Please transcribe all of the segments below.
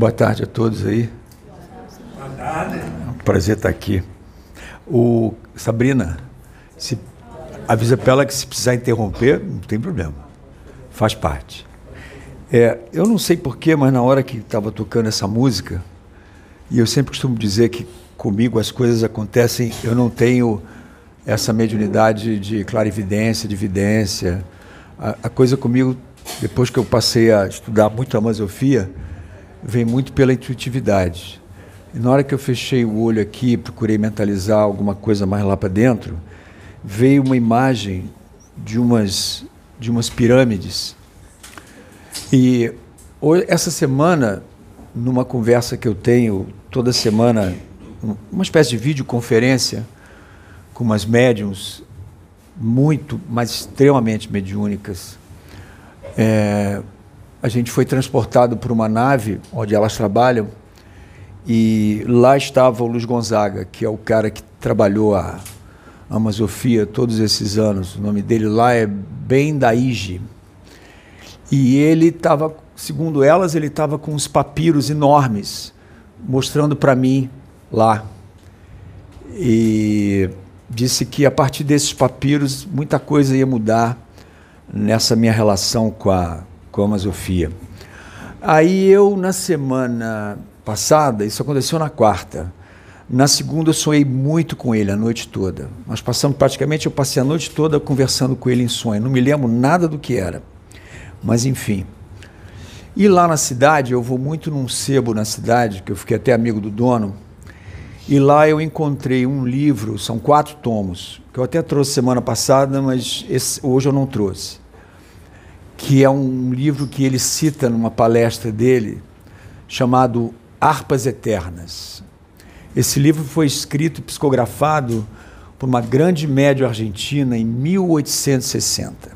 Boa tarde a todos aí. Boa tarde. É um prazer estar aqui. O Sabrina, se avisa para ela que se precisar interromper, não tem problema. Faz parte. É, eu não sei porquê, mas na hora que estava tocando essa música, e eu sempre costumo dizer que comigo as coisas acontecem, eu não tenho essa mediunidade de clarividência, de vidência. A, a coisa comigo, depois que eu passei a estudar muito a masofia, vem muito pela intuitividade. E na hora que eu fechei o olho aqui, procurei mentalizar alguma coisa mais lá para dentro, veio uma imagem de umas de umas pirâmides. E essa semana, numa conversa que eu tenho toda semana, uma espécie de videoconferência com umas médiums muito, mas extremamente mediúnicas, é, a gente foi transportado por uma nave onde elas trabalham e lá estava o Luiz Gonzaga, que é o cara que trabalhou a Amazofia todos esses anos. O nome dele lá é Ben Daige. E ele estava, segundo elas, ele estava com uns papiros enormes, mostrando para mim lá. E disse que a partir desses papiros muita coisa ia mudar nessa minha relação com a, com a Sofia. Aí eu, na semana passada, isso aconteceu na quarta, na segunda eu sonhei muito com ele a noite toda. Nós passamos praticamente, eu passei a noite toda conversando com ele em sonho. Não me lembro nada do que era. Mas enfim. E lá na cidade, eu vou muito num sebo na cidade, que eu fiquei até amigo do dono. E lá eu encontrei um livro, são quatro tomos, que eu até trouxe semana passada, mas esse, hoje eu não trouxe que é um livro que ele cita numa palestra dele, chamado Harpas Eternas. Esse livro foi escrito e psicografado por uma grande média argentina em 1860.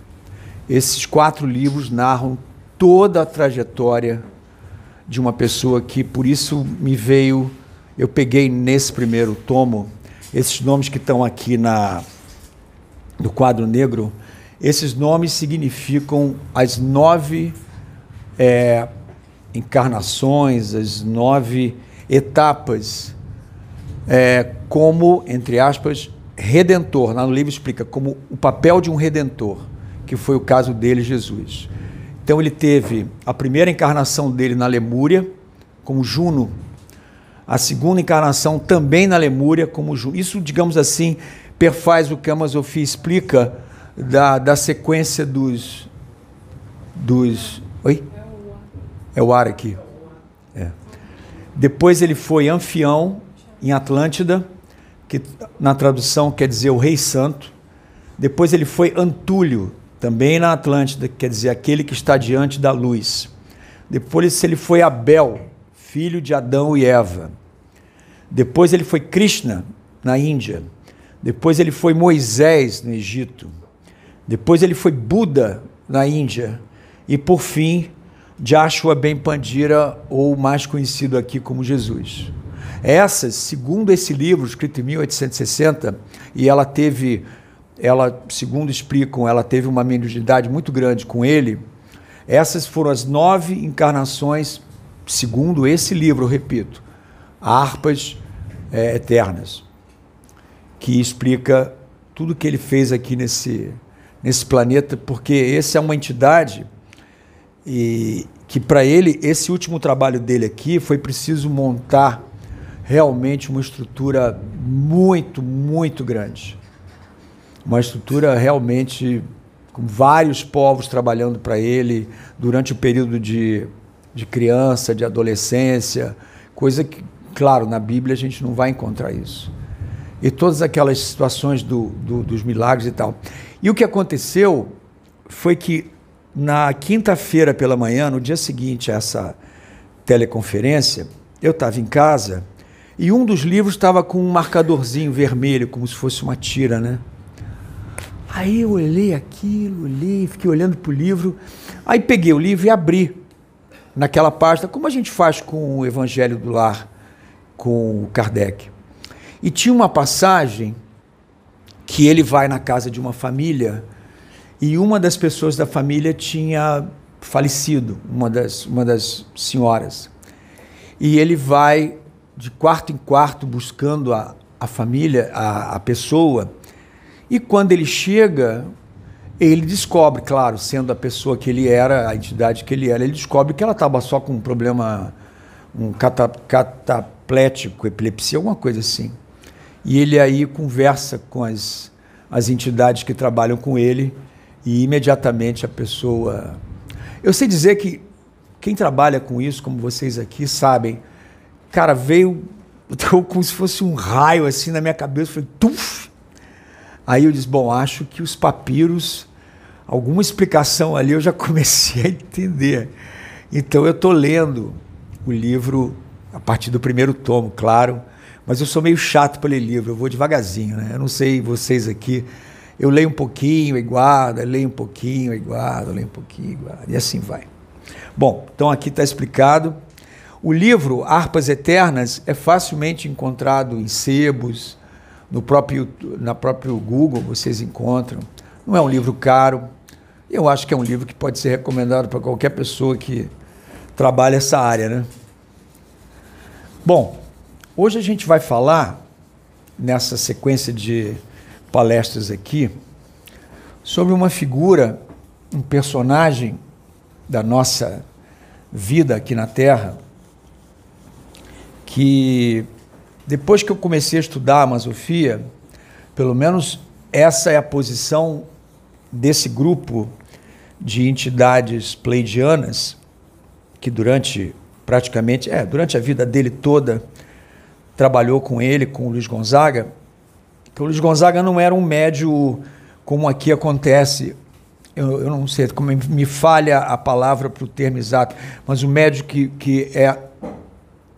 Esses quatro livros narram toda a trajetória de uma pessoa que, por isso, me veio. Eu peguei nesse primeiro tomo esses nomes que estão aqui na, no quadro negro esses nomes significam as nove é, encarnações, as nove etapas, é, como, entre aspas, redentor. Lá no livro explica como o papel de um redentor, que foi o caso dele, Jesus. Então ele teve a primeira encarnação dele na Lemúria, como Juno, a segunda encarnação também na Lemúria, como Juno. Isso, digamos assim, perfaz o que a Masofia explica da, da sequência dos. dos. Oi? É o ar aqui. É. Depois ele foi anfião em Atlântida, que na tradução quer dizer o Rei Santo. Depois ele foi Antúlio, também na Atlântida, que quer dizer aquele que está diante da luz. Depois ele foi Abel, filho de Adão e Eva. Depois ele foi Krishna, na Índia. Depois ele foi Moisés, no Egito. Depois ele foi Buda na Índia. E por fim, Joshua Ben Pandira, ou mais conhecido aqui como Jesus. Essas, segundo esse livro, escrito em 1860, e ela teve, ela, segundo explicam, ela teve uma mediunidade muito grande com ele. Essas foram as nove encarnações, segundo esse livro, repito, harpas é, eternas, que explica tudo que ele fez aqui nesse, nesse planeta, porque esse é uma entidade e que para ele esse último trabalho dele aqui foi preciso montar realmente uma estrutura muito, muito grande. Uma estrutura realmente com vários povos trabalhando para ele durante o período de, de criança, de adolescência, coisa que, claro, na Bíblia a gente não vai encontrar isso. E todas aquelas situações do, do, dos milagres e tal. E o que aconteceu foi que na quinta-feira pela manhã, no dia seguinte a essa teleconferência, eu estava em casa e um dos livros estava com um marcadorzinho vermelho, como se fosse uma tira, né? Aí eu olhei aquilo, olhei, fiquei olhando para o livro, aí peguei o livro e abri naquela página, como a gente faz com o Evangelho do Lar, com o Kardec. E tinha uma passagem que ele vai na casa de uma família e uma das pessoas da família tinha falecido, uma das, uma das senhoras. e ele vai de quarto em quarto buscando a, a família, a, a pessoa, e quando ele chega, ele descobre, claro, sendo a pessoa que ele era, a entidade que ele era, ele descobre que ela estava só com um problema, um cata, cataplético, epilepsia, alguma coisa assim. E ele aí conversa com as, as entidades que trabalham com ele e imediatamente a pessoa. Eu sei dizer que quem trabalha com isso, como vocês aqui sabem, cara, veio como se fosse um raio assim na minha cabeça, foi tuf. Aí eu disse, bom, acho que os papiros, alguma explicação ali eu já comecei a entender. Então eu estou lendo o livro a partir do primeiro tomo, claro, mas eu sou meio chato para ler livro, eu vou devagarzinho, né? Eu não sei vocês aqui, eu leio um pouquinho e guardo, leio um pouquinho e guardo, leio um pouquinho e guardo, e assim vai. Bom, então aqui está explicado. O livro Harpas Eternas é facilmente encontrado em sebos, no próprio, na próprio Google vocês encontram. Não é um livro caro. Eu acho que é um livro que pode ser recomendado para qualquer pessoa que trabalha essa área, né? Bom, hoje a gente vai falar nessa sequência de palestras aqui sobre uma figura, um personagem da nossa vida aqui na Terra, que depois que eu comecei a estudar a Masofia, pelo menos essa é a posição desse grupo de entidades pleidianas que durante praticamente, é, durante a vida dele toda trabalhou com ele, com o Luiz Gonzaga. Que o Luiz Gonzaga não era um médio como aqui acontece eu, eu não sei como me falha a palavra para o termo exato, mas o médico que, que é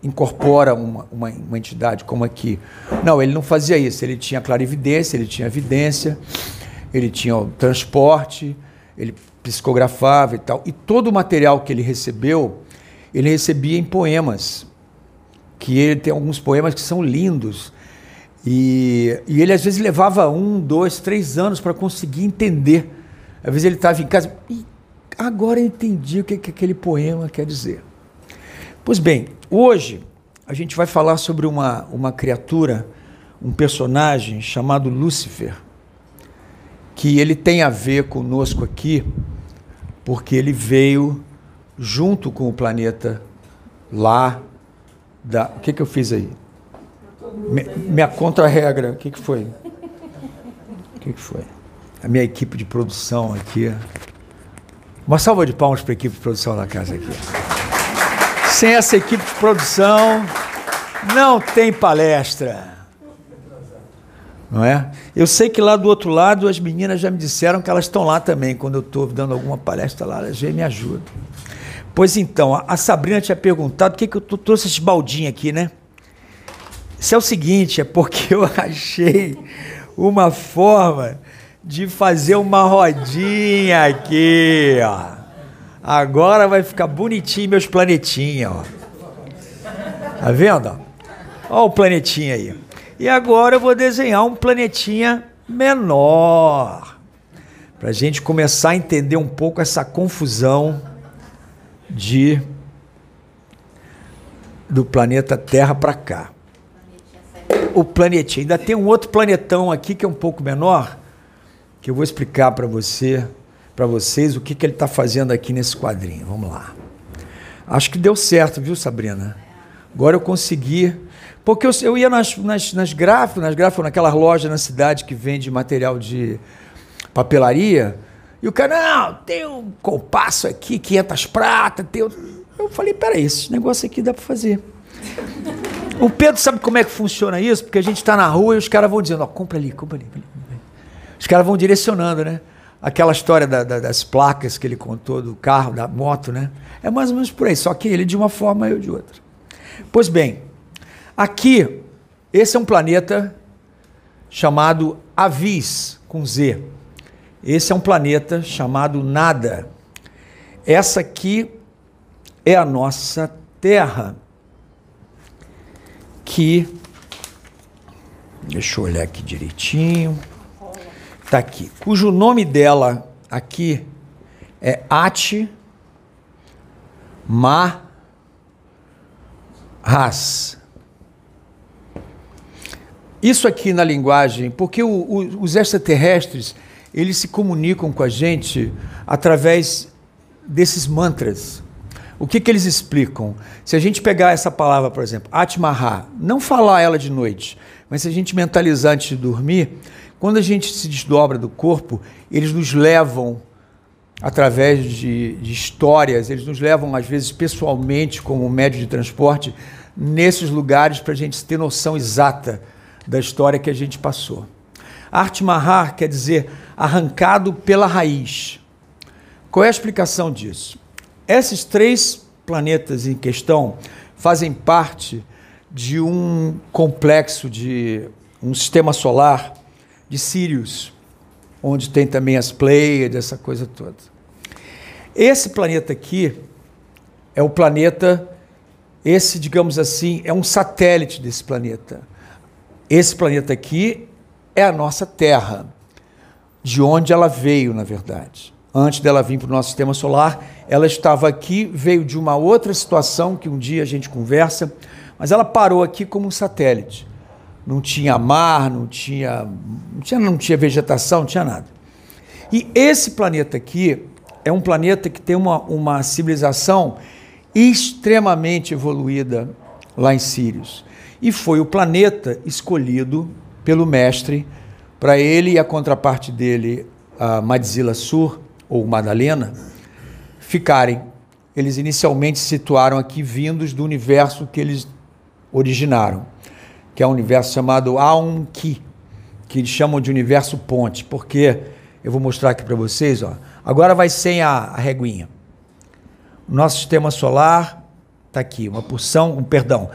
incorpora uma, uma, uma, entidade como aqui. Não, ele não fazia isso. Ele tinha clarividência, ele tinha evidência, ele tinha o transporte, ele psicografava e tal. E todo o material que ele recebeu, ele recebia em poemas. Que ele tem alguns poemas que são lindos. E, e ele às vezes levava um, dois, três anos para conseguir entender às vezes ele estava em casa e agora eu entendi o que, que aquele poema quer dizer. Pois bem, hoje a gente vai falar sobre uma, uma criatura, um personagem chamado Lúcifer, que ele tem a ver conosco aqui, porque ele veio junto com o planeta lá da. O que, que eu fiz aí? Me, minha contra-regra, o que, que foi? O que, que foi? a minha equipe de produção aqui. Uma salva de palmas para a equipe de produção da casa aqui. Sem essa equipe de produção, não tem palestra. Não é? Eu sei que lá do outro lado as meninas já me disseram que elas estão lá também. Quando eu estou dando alguma palestra lá, elas já me ajudam. Pois então, a Sabrina tinha perguntado por que, que eu trouxe esse baldinho aqui, né? Isso é o seguinte, é porque eu achei uma forma de fazer uma rodinha aqui, ó. Agora vai ficar bonitinho meus planetinhos, ó. Tá vendo? Ó o planetinha aí. E agora eu vou desenhar um planetinha menor. Para a gente começar a entender um pouco essa confusão de do planeta Terra para cá. O planetinha. Ainda tem um outro planetão aqui que é um pouco menor que eu vou explicar para você, para vocês, o que, que ele está fazendo aqui nesse quadrinho. Vamos lá. Acho que deu certo, viu, Sabrina? Agora eu consegui. Porque eu, eu ia nas, nas, nas gráficas, nas gráficas, naquela loja na cidade que vende material de papelaria, e o cara, não, tem um compasso aqui, 500 pratas, tem. Eu falei, peraí, esse negócio aqui dá para fazer. O Pedro sabe como é que funciona isso? Porque a gente está na rua e os caras vão dizendo, ó, compra ali, compra ali. Os caras vão direcionando, né? Aquela história da, da, das placas que ele contou, do carro, da moto, né? É mais ou menos por aí, só que ele de uma forma e eu de outra. Pois bem, aqui, esse é um planeta chamado Avis, com Z. Esse é um planeta chamado Nada. Essa aqui é a nossa Terra, que. Deixa eu olhar aqui direitinho. Está aqui. Cujo nome dela aqui é Ati Ma Ras. Isso aqui na linguagem, porque o, o, os extraterrestres, eles se comunicam com a gente através desses mantras. O que, que eles explicam? Se a gente pegar essa palavra, por exemplo, Atmaha, não falar ela de noite, mas se a gente mentalizar antes de dormir, quando a gente se desdobra do corpo, eles nos levam através de, de histórias, eles nos levam, às vezes, pessoalmente, como médio de transporte, nesses lugares para a gente ter noção exata da história que a gente passou. Artmahar quer dizer arrancado pela raiz. Qual é a explicação disso? Esses três planetas em questão fazem parte de um complexo de um sistema solar de Sirius, onde tem também as Pleiades, essa coisa toda. Esse planeta aqui é o planeta, esse, digamos assim, é um satélite desse planeta. Esse planeta aqui é a nossa Terra, de onde ela veio, na verdade. Antes dela vir para o nosso sistema solar, ela estava aqui, veio de uma outra situação que um dia a gente conversa, mas ela parou aqui como um satélite. Não tinha mar, não tinha, não tinha, não tinha vegetação, não tinha nada. E esse planeta aqui é um planeta que tem uma, uma civilização extremamente evoluída lá em Sirius. E foi o planeta escolhido pelo mestre para ele e a contraparte dele, a Madzila Sur, ou Madalena, ficarem. Eles inicialmente se situaram aqui vindos do universo que eles originaram, que é um universo chamado Aum-Ki, que eles chamam de universo ponte, porque eu vou mostrar aqui para vocês, ó. Agora vai sem a, a reguinha. Nosso sistema solar está aqui, uma porção, um perdão,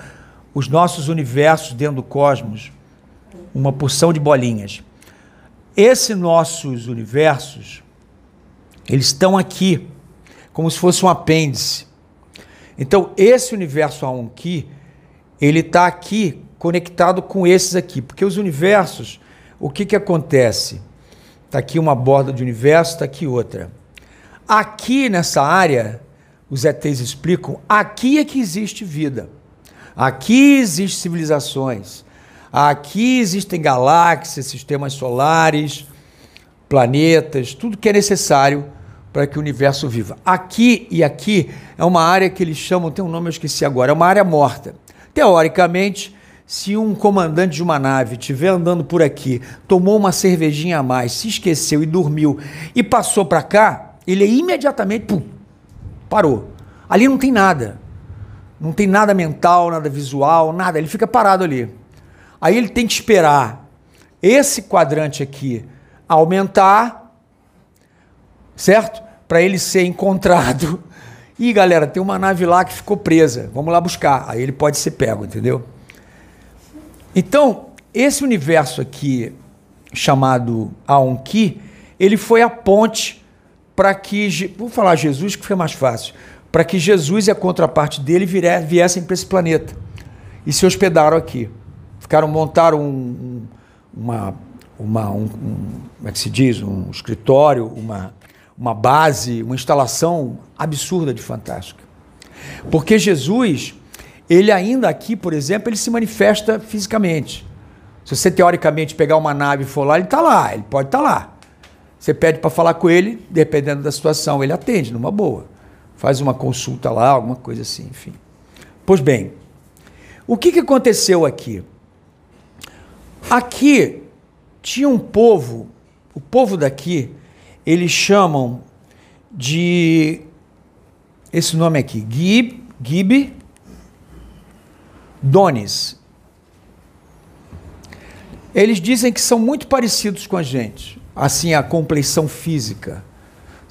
os nossos universos dentro do cosmos, uma porção de bolinhas. Esses nossos universos, eles estão aqui, como se fosse um apêndice. Então, esse universo A1 ele está aqui conectado com esses aqui, porque os universos, o que, que acontece? Está aqui uma borda de universo, está aqui outra. Aqui nessa área, os ETs explicam, aqui é que existe vida. Aqui existem civilizações. Aqui existem galáxias, sistemas solares, planetas, tudo que é necessário para que o universo viva. Aqui e aqui é uma área que eles chamam, tem um nome eu esqueci agora, é uma área morta. Teoricamente, se um comandante de uma nave estiver andando por aqui, tomou uma cervejinha a mais, se esqueceu e dormiu e passou para cá, ele imediatamente pum, parou. Ali não tem nada. Não tem nada mental, nada visual, nada. Ele fica parado ali. Aí ele tem que esperar esse quadrante aqui aumentar, certo? Para ele ser encontrado. E galera, tem uma nave lá que ficou presa. Vamos lá buscar. Aí ele pode ser pego, entendeu? Então, esse universo aqui, chamado Aonki, ele foi a ponte para que. Vou falar Jesus, que fica mais fácil para que Jesus e a contraparte dele viessem para esse planeta e se hospedaram aqui. Ficaram, montaram um, uma, uma um, um, como é que se diz, um escritório, uma, uma base, uma instalação absurda de fantástica. Porque Jesus, ele ainda aqui, por exemplo, ele se manifesta fisicamente. Se você teoricamente pegar uma nave e for lá, ele está lá, ele pode estar tá lá. Você pede para falar com ele, dependendo da situação, ele atende numa boa faz uma consulta lá, alguma coisa assim, enfim. Pois bem, o que, que aconteceu aqui? Aqui tinha um povo, o povo daqui, eles chamam de esse nome aqui, Gib, Gib Donis. Eles dizem que são muito parecidos com a gente, assim a compleição física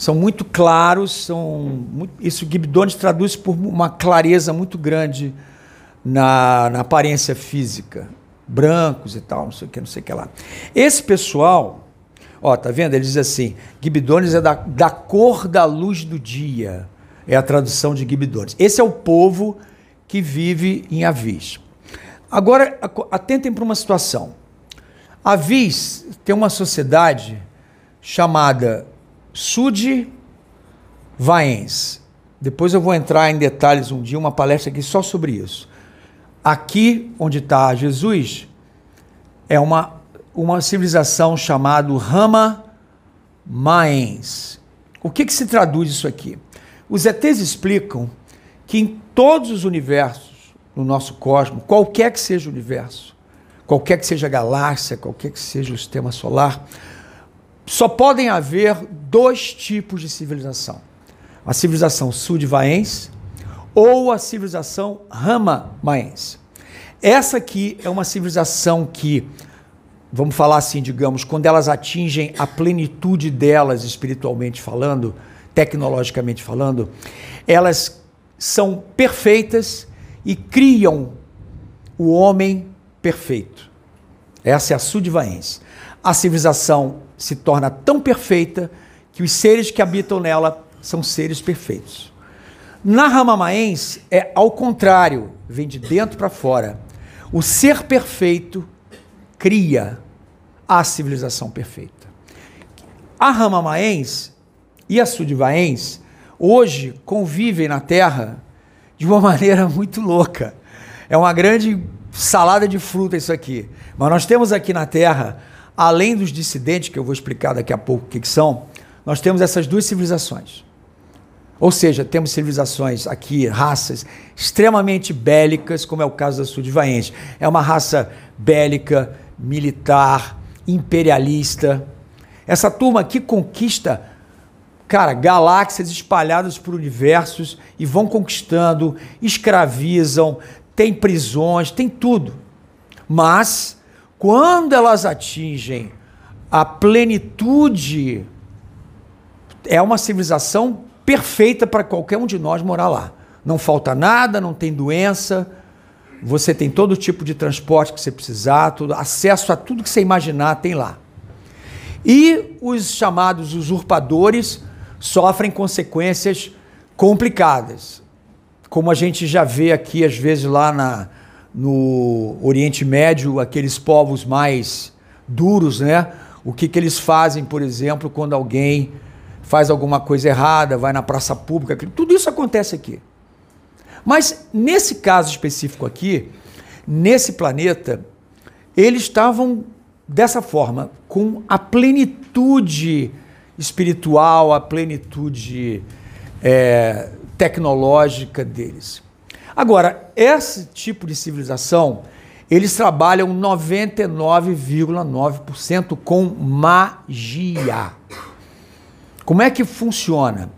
são muito claros, são muito, isso Gibbons traduz por uma clareza muito grande na, na aparência física, brancos e tal, não sei o que, não sei o que lá. Esse pessoal, ó, tá vendo? Ele diz assim, Gibidones é da, da cor da luz do dia, é a tradução de Gibidones. Esse é o povo que vive em Avis. Agora, atentem para uma situação. Avis tem uma sociedade chamada Sud Vaens. Depois eu vou entrar em detalhes um dia, uma palestra aqui só sobre isso. Aqui onde está Jesus é uma, uma civilização chamada Rama Maens. O que, que se traduz isso aqui? Os ETs explicam que em todos os universos no nosso cosmos, qualquer que seja o universo, qualquer que seja a galáxia, qualquer que seja o sistema solar, só podem haver dois tipos de civilização: a civilização sudvaense ou a civilização rama-maense. Essa aqui é uma civilização que, vamos falar assim, digamos, quando elas atingem a plenitude delas espiritualmente falando, tecnologicamente falando, elas são perfeitas e criam o homem perfeito. Essa é a sudvaense. A civilização se torna tão perfeita que os seres que habitam nela são seres perfeitos. Na Ramamaense é ao contrário, vem de dentro para fora. O ser perfeito cria a civilização perfeita. A Ramamaense e a Sudvaense hoje convivem na Terra de uma maneira muito louca. É uma grande salada de fruta isso aqui. Mas nós temos aqui na Terra, além dos dissidentes, que eu vou explicar daqui a pouco o que, que são, nós temos essas duas civilizações. Ou seja, temos civilizações aqui, raças extremamente bélicas, como é o caso da Sudvaense. É uma raça bélica, militar, imperialista. Essa turma aqui conquista, cara, galáxias espalhadas por universos e vão conquistando, escravizam, tem prisões, tem tudo. Mas, quando elas atingem a plenitude, é uma civilização perfeita para qualquer um de nós morar lá. Não falta nada, não tem doença, você tem todo tipo de transporte que você precisar, tudo, acesso a tudo que você imaginar tem lá. E os chamados usurpadores sofrem consequências complicadas, como a gente já vê aqui às vezes lá na, no Oriente Médio, aqueles povos mais duros, né? O que, que eles fazem, por exemplo, quando alguém faz alguma coisa errada, vai na praça pública, tudo isso acontece aqui. Mas nesse caso específico aqui, nesse planeta, eles estavam dessa forma, com a plenitude espiritual, a plenitude é, tecnológica deles. Agora, esse tipo de civilização, eles trabalham 99,9% com magia. Como é que funciona?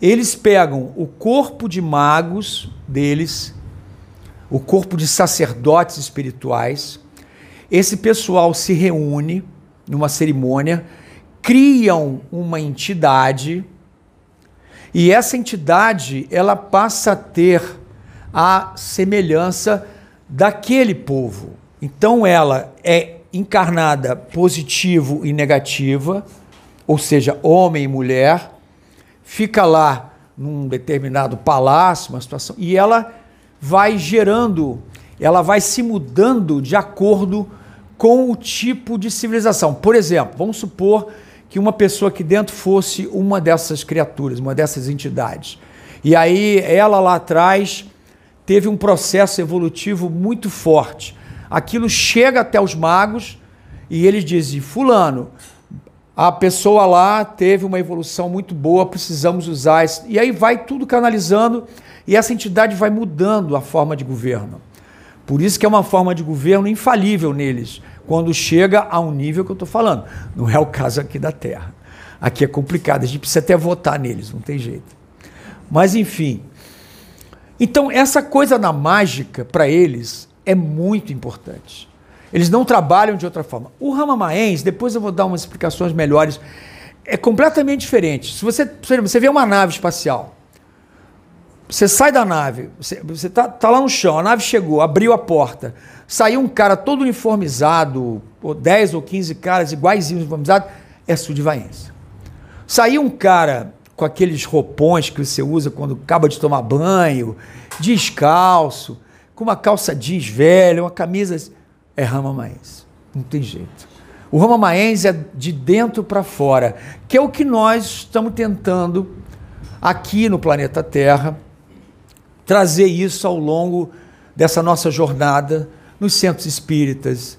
Eles pegam o corpo de magos deles, o corpo de sacerdotes espirituais, esse pessoal se reúne numa cerimônia, criam uma entidade e essa entidade ela passa a ter a semelhança daquele povo. Então ela é encarnada positivo e negativa ou seja, homem e mulher, fica lá num determinado palácio, uma situação, e ela vai gerando, ela vai se mudando de acordo com o tipo de civilização. Por exemplo, vamos supor que uma pessoa aqui dentro fosse uma dessas criaturas, uma dessas entidades. E aí ela lá atrás teve um processo evolutivo muito forte. Aquilo chega até os magos e eles dizem: Fulano, a pessoa lá teve uma evolução muito boa, precisamos usar isso. E aí vai tudo canalizando e essa entidade vai mudando a forma de governo. Por isso que é uma forma de governo infalível neles, quando chega a um nível que eu estou falando. Não é o caso aqui da Terra. Aqui é complicado, a gente precisa até votar neles, não tem jeito. Mas enfim. Então, essa coisa da mágica, para eles, é muito importante. Eles não trabalham de outra forma. O Ramamaense, depois eu vou dar umas explicações melhores, é completamente diferente. Se você, você vê uma nave espacial, você sai da nave, você, está tá lá no chão, a nave chegou, abriu a porta, saiu um cara todo uniformizado, ou 10 ou 15 caras iguaizinhos uniformizados, é sudvaense. Saiu um cara com aqueles roupões que você usa quando acaba de tomar banho, descalço, com uma calça jeans velha, uma camisa é Rama Maense. Não tem jeito. O Rama Maense é de dentro para fora, que é o que nós estamos tentando aqui no planeta Terra trazer isso ao longo dessa nossa jornada nos centros espíritas,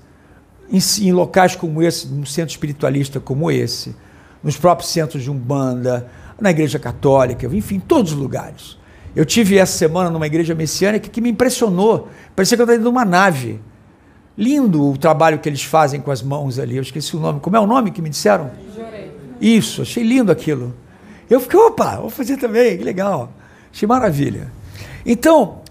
em, em locais como esse, num centro espiritualista como esse, nos próprios centros de Umbanda, na Igreja Católica, enfim, em todos os lugares. Eu tive essa semana numa igreja messiânica que me impressionou. Parecia que eu estava dentro de uma nave. Lindo o trabalho que eles fazem com as mãos ali. Eu esqueci o nome. Como é o nome que me disseram? Jorei. Isso, achei lindo aquilo. Eu fiquei, opa, vou fazer também, que legal. Achei maravilha. Então,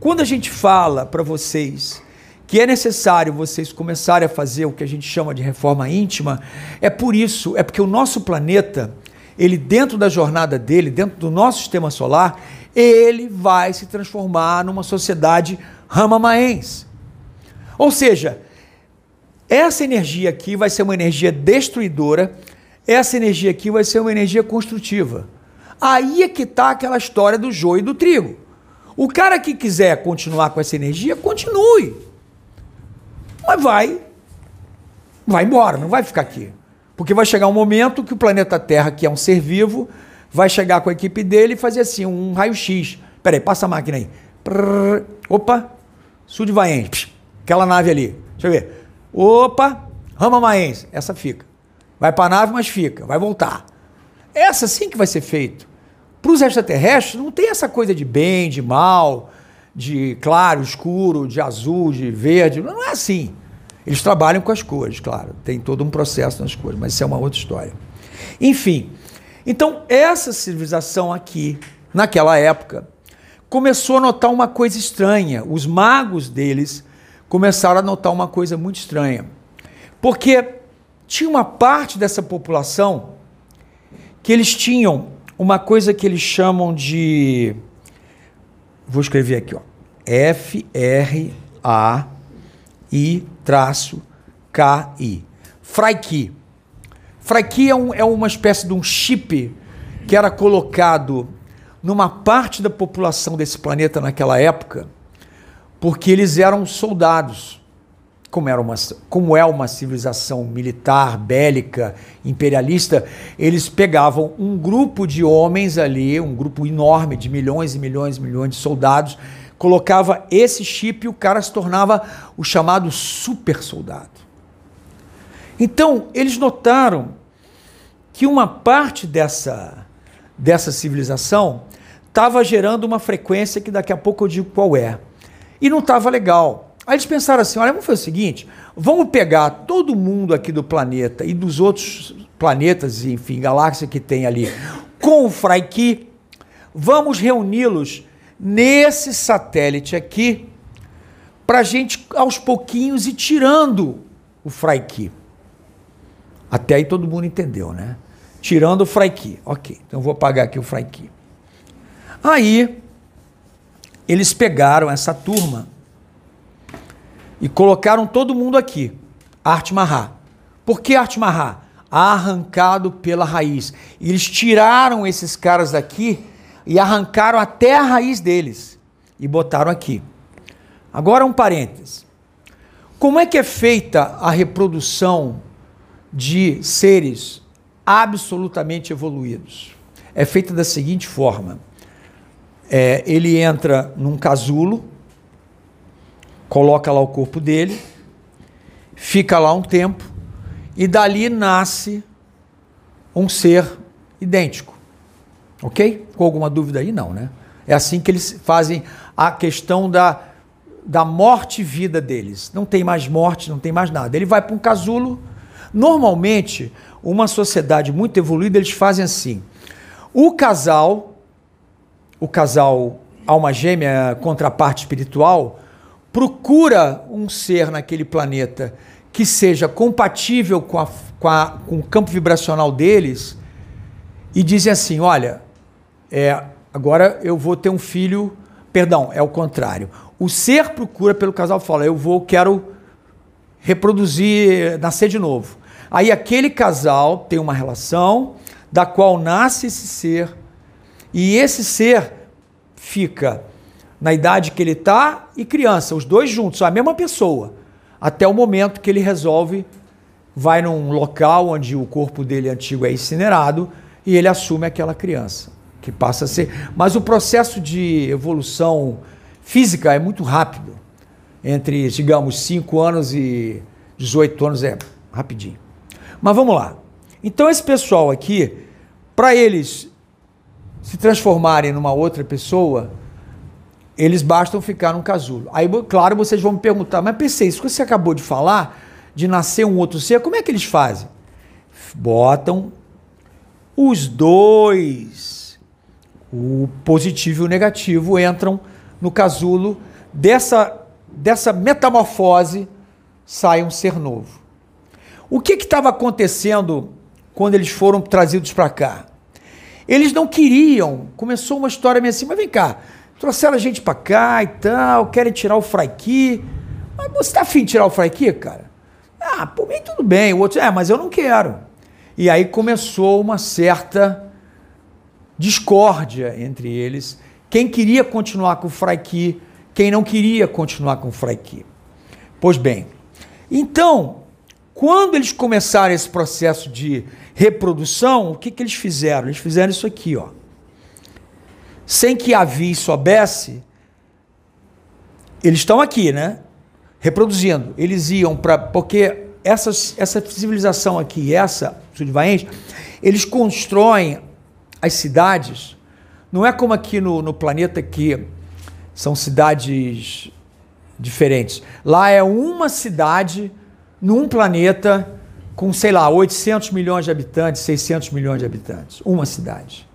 quando a gente fala para vocês que é necessário vocês começarem a fazer o que a gente chama de reforma íntima, é por isso, é porque o nosso planeta, ele dentro da jornada dele, dentro do nosso sistema solar, ele vai se transformar numa sociedade ramamaense. Ou seja, essa energia aqui vai ser uma energia destruidora, essa energia aqui vai ser uma energia construtiva. Aí é que está aquela história do joio e do trigo. O cara que quiser continuar com essa energia, continue. Mas vai, vai embora, não vai ficar aqui. Porque vai chegar um momento que o planeta Terra, que é um ser vivo, vai chegar com a equipe dele e fazer assim, um raio-x. Peraí, passa a máquina aí. Prrr, opa, sul de Vaense, aquela nave ali. Deixa eu ver. Opa, Rama Maense, essa fica. Vai para a nave, mas fica, vai voltar. Essa sim que vai ser feito. Para os extraterrestres, não tem essa coisa de bem, de mal, de claro, escuro, de azul, de verde. Não é assim. Eles trabalham com as cores, claro. Tem todo um processo nas cores, mas isso é uma outra história. Enfim, então, essa civilização aqui, naquela época, começou a notar uma coisa estranha. Os magos deles começaram a notar uma coisa muito estranha. Porque tinha uma parte dessa população que eles tinham uma coisa que eles chamam de. Vou escrever aqui, ó. F-R-A-I-K-I. Fraiki. Fraquia é, um, é uma espécie de um chip que era colocado numa parte da população desse planeta naquela época, porque eles eram soldados. Como, era uma, como é uma civilização militar, bélica, imperialista, eles pegavam um grupo de homens ali, um grupo enorme de milhões e milhões e milhões de soldados, colocava esse chip e o cara se tornava o chamado super soldado. Então, eles notaram que uma parte dessa, dessa civilização estava gerando uma frequência que daqui a pouco eu digo qual é. E não estava legal. Aí eles pensaram assim: olha, vamos fazer o seguinte: vamos pegar todo mundo aqui do planeta e dos outros planetas, enfim, galáxia que tem ali, com o Fraiki, vamos reuni-los nesse satélite aqui, para a gente aos pouquinhos ir tirando o Fraiki. Até aí todo mundo entendeu, né? Tirando o Fraiki. Ok, então vou apagar aqui o Fraiki. Aí, eles pegaram essa turma e colocaram todo mundo aqui. Arte Marra. Por que Arte Marra? Arrancado pela raiz. Eles tiraram esses caras daqui e arrancaram até a raiz deles e botaram aqui. Agora um parênteses. Como é que é feita a reprodução de seres absolutamente evoluídos. É feita da seguinte forma: é, ele entra num casulo, coloca lá o corpo dele, fica lá um tempo, e dali nasce um ser idêntico. Ok? Com alguma dúvida aí? Não, né? É assim que eles fazem a questão da, da morte e vida deles. Não tem mais morte, não tem mais nada. Ele vai para um casulo Normalmente, uma sociedade muito evoluída, eles fazem assim. O casal, o casal alma gêmea, contraparte espiritual, procura um ser naquele planeta que seja compatível com, a, com, a, com o campo vibracional deles e dizem assim: olha, é, agora eu vou ter um filho. Perdão, é o contrário. O ser procura pelo casal fala: eu vou, quero reproduzir, nascer de novo. Aí aquele casal tem uma relação da qual nasce esse ser, e esse ser fica na idade que ele está e criança, os dois juntos, a mesma pessoa, até o momento que ele resolve, vai num local onde o corpo dele antigo é incinerado e ele assume aquela criança, que passa a ser. Mas o processo de evolução física é muito rápido. Entre, digamos, 5 anos e 18 anos é rapidinho. Mas vamos lá. Então, esse pessoal aqui, para eles se transformarem numa outra pessoa, eles bastam ficar num casulo. Aí, claro, vocês vão me perguntar, mas pensei, isso que você acabou de falar, de nascer um outro ser, como é que eles fazem? Botam os dois, o positivo e o negativo, entram no casulo dessa, dessa metamorfose, sai um ser novo. O que estava acontecendo quando eles foram trazidos para cá? Eles não queriam, começou uma história meio assim, mas vem cá, trouxeram a gente para cá e tal, querem tirar o Fraiki. Mas você está afim de tirar o Fraiki, cara? Ah, por mim tudo bem. O outro, é, mas eu não quero. E aí começou uma certa discórdia entre eles. Quem queria continuar com o Fraiki, quem não queria continuar com o Fraiki. Pois bem, então, quando eles começaram esse processo de reprodução, o que, que eles fizeram? Eles fizeram isso aqui, ó. Sem que a Vi soubesse, eles estão aqui, né? Reproduzindo. Eles iam para. Porque essa essa civilização aqui, essa, Sudvaense, eles constroem as cidades. Não é como aqui no, no planeta que são cidades diferentes. Lá é uma cidade num planeta com, sei lá, 800 milhões de habitantes, 600 milhões de habitantes. Uma cidade.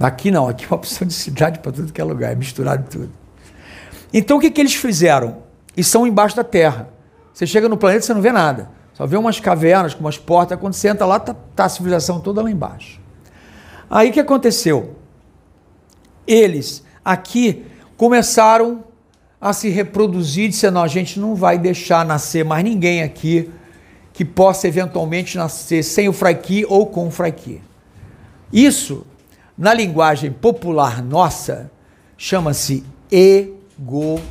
Aqui não, aqui é uma opção de cidade para tudo que é lugar, é misturado tudo. Então o que, que eles fizeram? E são embaixo da terra. Você chega no planeta você não vê nada. Só vê umas cavernas com umas portas. Quando você entra lá, está tá a civilização toda lá embaixo. Aí o que aconteceu? Eles aqui começaram a se reproduzir não, a gente não vai deixar nascer mais ninguém aqui que possa eventualmente nascer sem o fraiki ou com o fraiki. Isso, na linguagem popular nossa, chama-se egoísmo.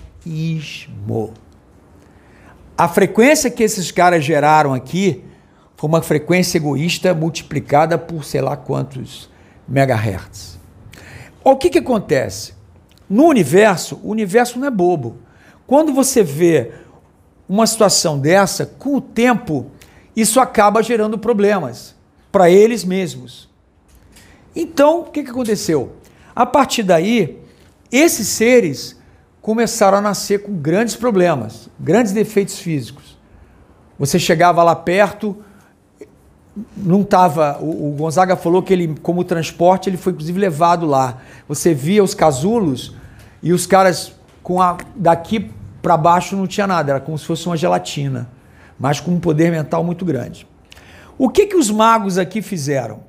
A frequência que esses caras geraram aqui foi uma frequência egoísta multiplicada por sei lá quantos megahertz. O que, que acontece? No universo, o universo não é bobo. Quando você vê uma situação dessa, com o tempo, isso acaba gerando problemas para eles mesmos. Então, o que, que aconteceu? A partir daí, esses seres começaram a nascer com grandes problemas, grandes defeitos físicos. Você chegava lá perto, não estava. O, Gonzaga falou que ele, como transporte, ele foi inclusive levado lá. Você via os casulos e os caras com a daqui para baixo não tinha nada, era como se fosse uma gelatina, mas com um poder mental muito grande. O que que os magos aqui fizeram?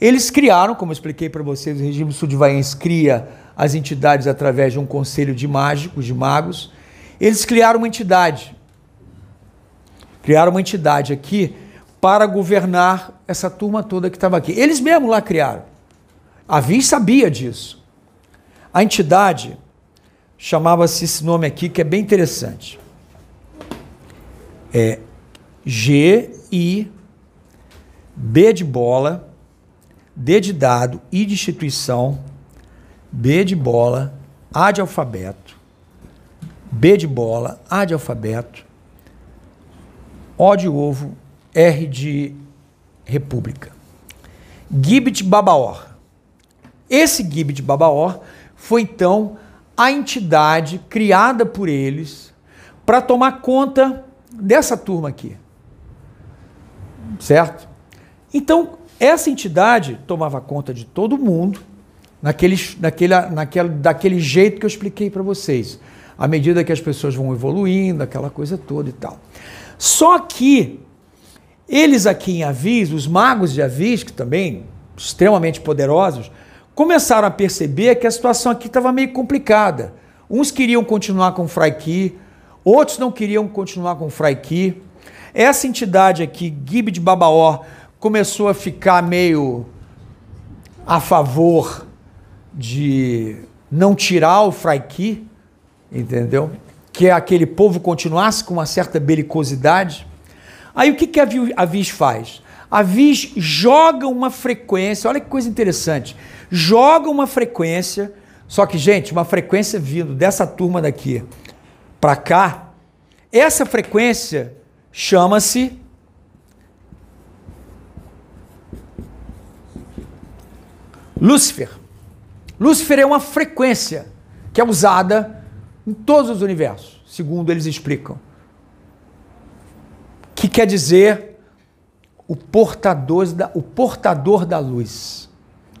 Eles criaram, como eu expliquei para vocês, o regime sudvaiense cria as entidades através de um conselho de mágicos, de magos. Eles criaram uma entidade. Criaram uma entidade aqui para governar essa turma toda que estava aqui. Eles mesmos lá criaram. A Vi sabia disso. A entidade chamava-se esse nome aqui, que é bem interessante. É G, I, B de bola, D de dado, I de instituição, B de bola, A de alfabeto, B de bola, A de alfabeto, O de ovo, R de república. Gibbet Babaor. Esse Gibbet Babaor foi então a entidade criada por eles para tomar conta dessa turma aqui. Certo? Então, essa entidade tomava conta de todo mundo naquele, naquele, naquele, daquele jeito que eu expliquei para vocês. À medida que as pessoas vão evoluindo, aquela coisa toda e tal. Só que eles aqui em Avis, os magos de Avis, que também extremamente poderosos, começaram a perceber que a situação aqui estava meio complicada. Uns queriam continuar com o Fraiki, outros não queriam continuar com o Fraiki. Essa entidade aqui, Gib de Babaó, começou a ficar meio a favor de não tirar o Fraiki, entendeu? Que aquele povo continuasse com uma certa belicosidade. Aí o que, que a Vis faz? A Vis joga uma frequência, olha que coisa interessante joga uma frequência Só que, gente, uma frequência vindo dessa turma daqui para cá, essa frequência chama-se Lúcifer. Lúcifer é uma frequência que é usada em todos os universos, segundo eles explicam. Que quer dizer o portador da, o portador da luz.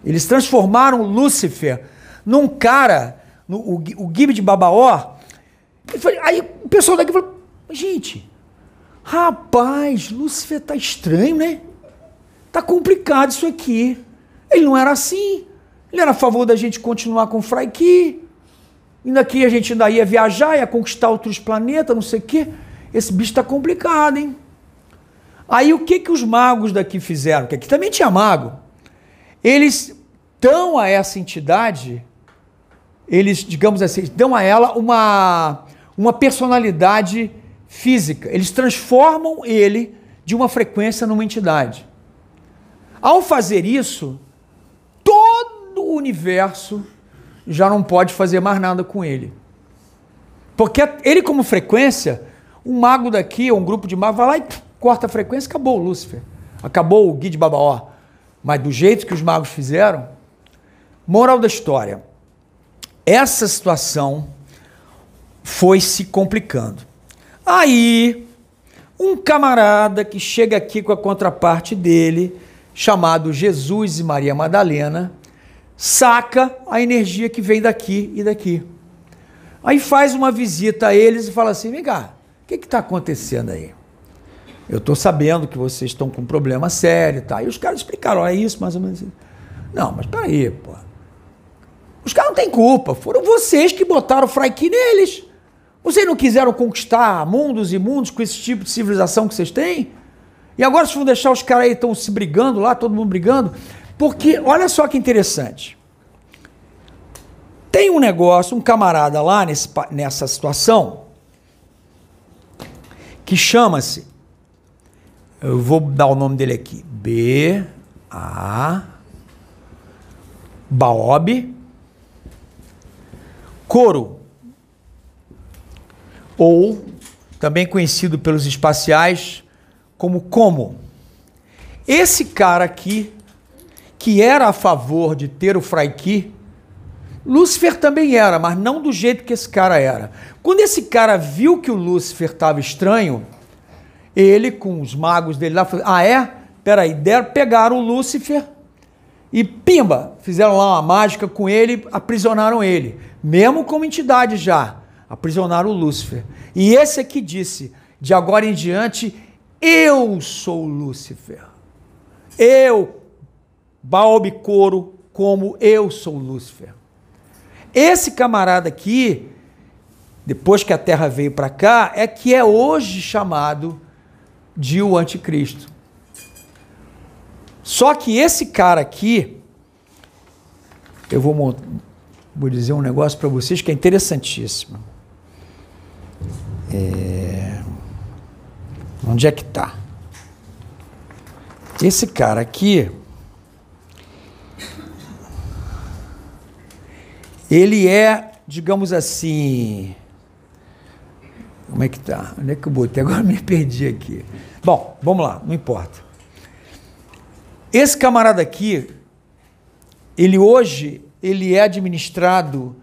Eles transformaram Lúcifer num cara, no, o, o Gib de Babaó. Aí o pessoal daqui falou: gente, rapaz, Lúcifer tá estranho, né? Tá complicado isso aqui. Ele não era assim. Ele era a favor da gente continuar com o Fraiki. E daqui a gente ainda ia viajar, ia conquistar outros planetas, não sei o quê. Esse bicho está complicado, hein? Aí o que que os magos daqui fizeram? Porque aqui também tinha mago. Eles dão a essa entidade, eles, digamos assim, dão a ela uma, uma personalidade física. Eles transformam ele de uma frequência numa entidade. Ao fazer isso, todo o universo já não pode fazer mais nada com ele. Porque ele, como frequência, um mago daqui, ou um grupo de magos, vai lá e pff, corta a frequência, acabou o Lúcifer. Acabou o Guide de Babaó. Mas do jeito que os magos fizeram, moral da história, essa situação foi se complicando. Aí, um camarada que chega aqui com a contraparte dele, chamado Jesus e Maria Madalena, saca a energia que vem daqui e daqui. Aí faz uma visita a eles e fala assim: vem cá, o que está acontecendo aí? Eu estou sabendo que vocês estão com um problema sério, tá? E os caras explicaram, é isso, mais ou menos. Não, mas peraí, pô. Os caras não têm culpa, foram vocês que botaram o Fraiki neles. Vocês não quiseram conquistar mundos e mundos com esse tipo de civilização que vocês têm? E agora vocês vão deixar os caras aí estão se brigando lá, todo mundo brigando? Porque olha só que interessante. Tem um negócio, um camarada lá nesse, nessa situação, que chama-se, eu vou dar o nome dele aqui, B, A, Baob, Coro, ou também conhecido pelos espaciais como como. Esse cara aqui, que era a favor de ter o Fraiki, Lúcifer também era, mas não do jeito que esse cara era. Quando esse cara viu que o Lúcifer estava estranho, ele com os magos dele lá, falou, ah é? Peraí, deram, pegaram o Lúcifer e pimba, fizeram lá uma mágica com ele, aprisionaram ele. Mesmo como entidade já, aprisionaram Lúcifer. E esse aqui disse, de agora em diante, eu sou Lúcifer. Eu, Baob Coro, como eu sou Lúcifer. Esse camarada aqui, depois que a Terra veio para cá, é que é hoje chamado de o Anticristo. Só que esse cara aqui, eu vou, vou dizer um negócio para vocês que é interessantíssimo. É... Onde é que está? Esse cara aqui, ele é, digamos assim, como é que tá? Onde é que eu botei? Agora me perdi aqui. Bom, vamos lá, não importa. Esse camarada aqui, ele hoje, ele é administrado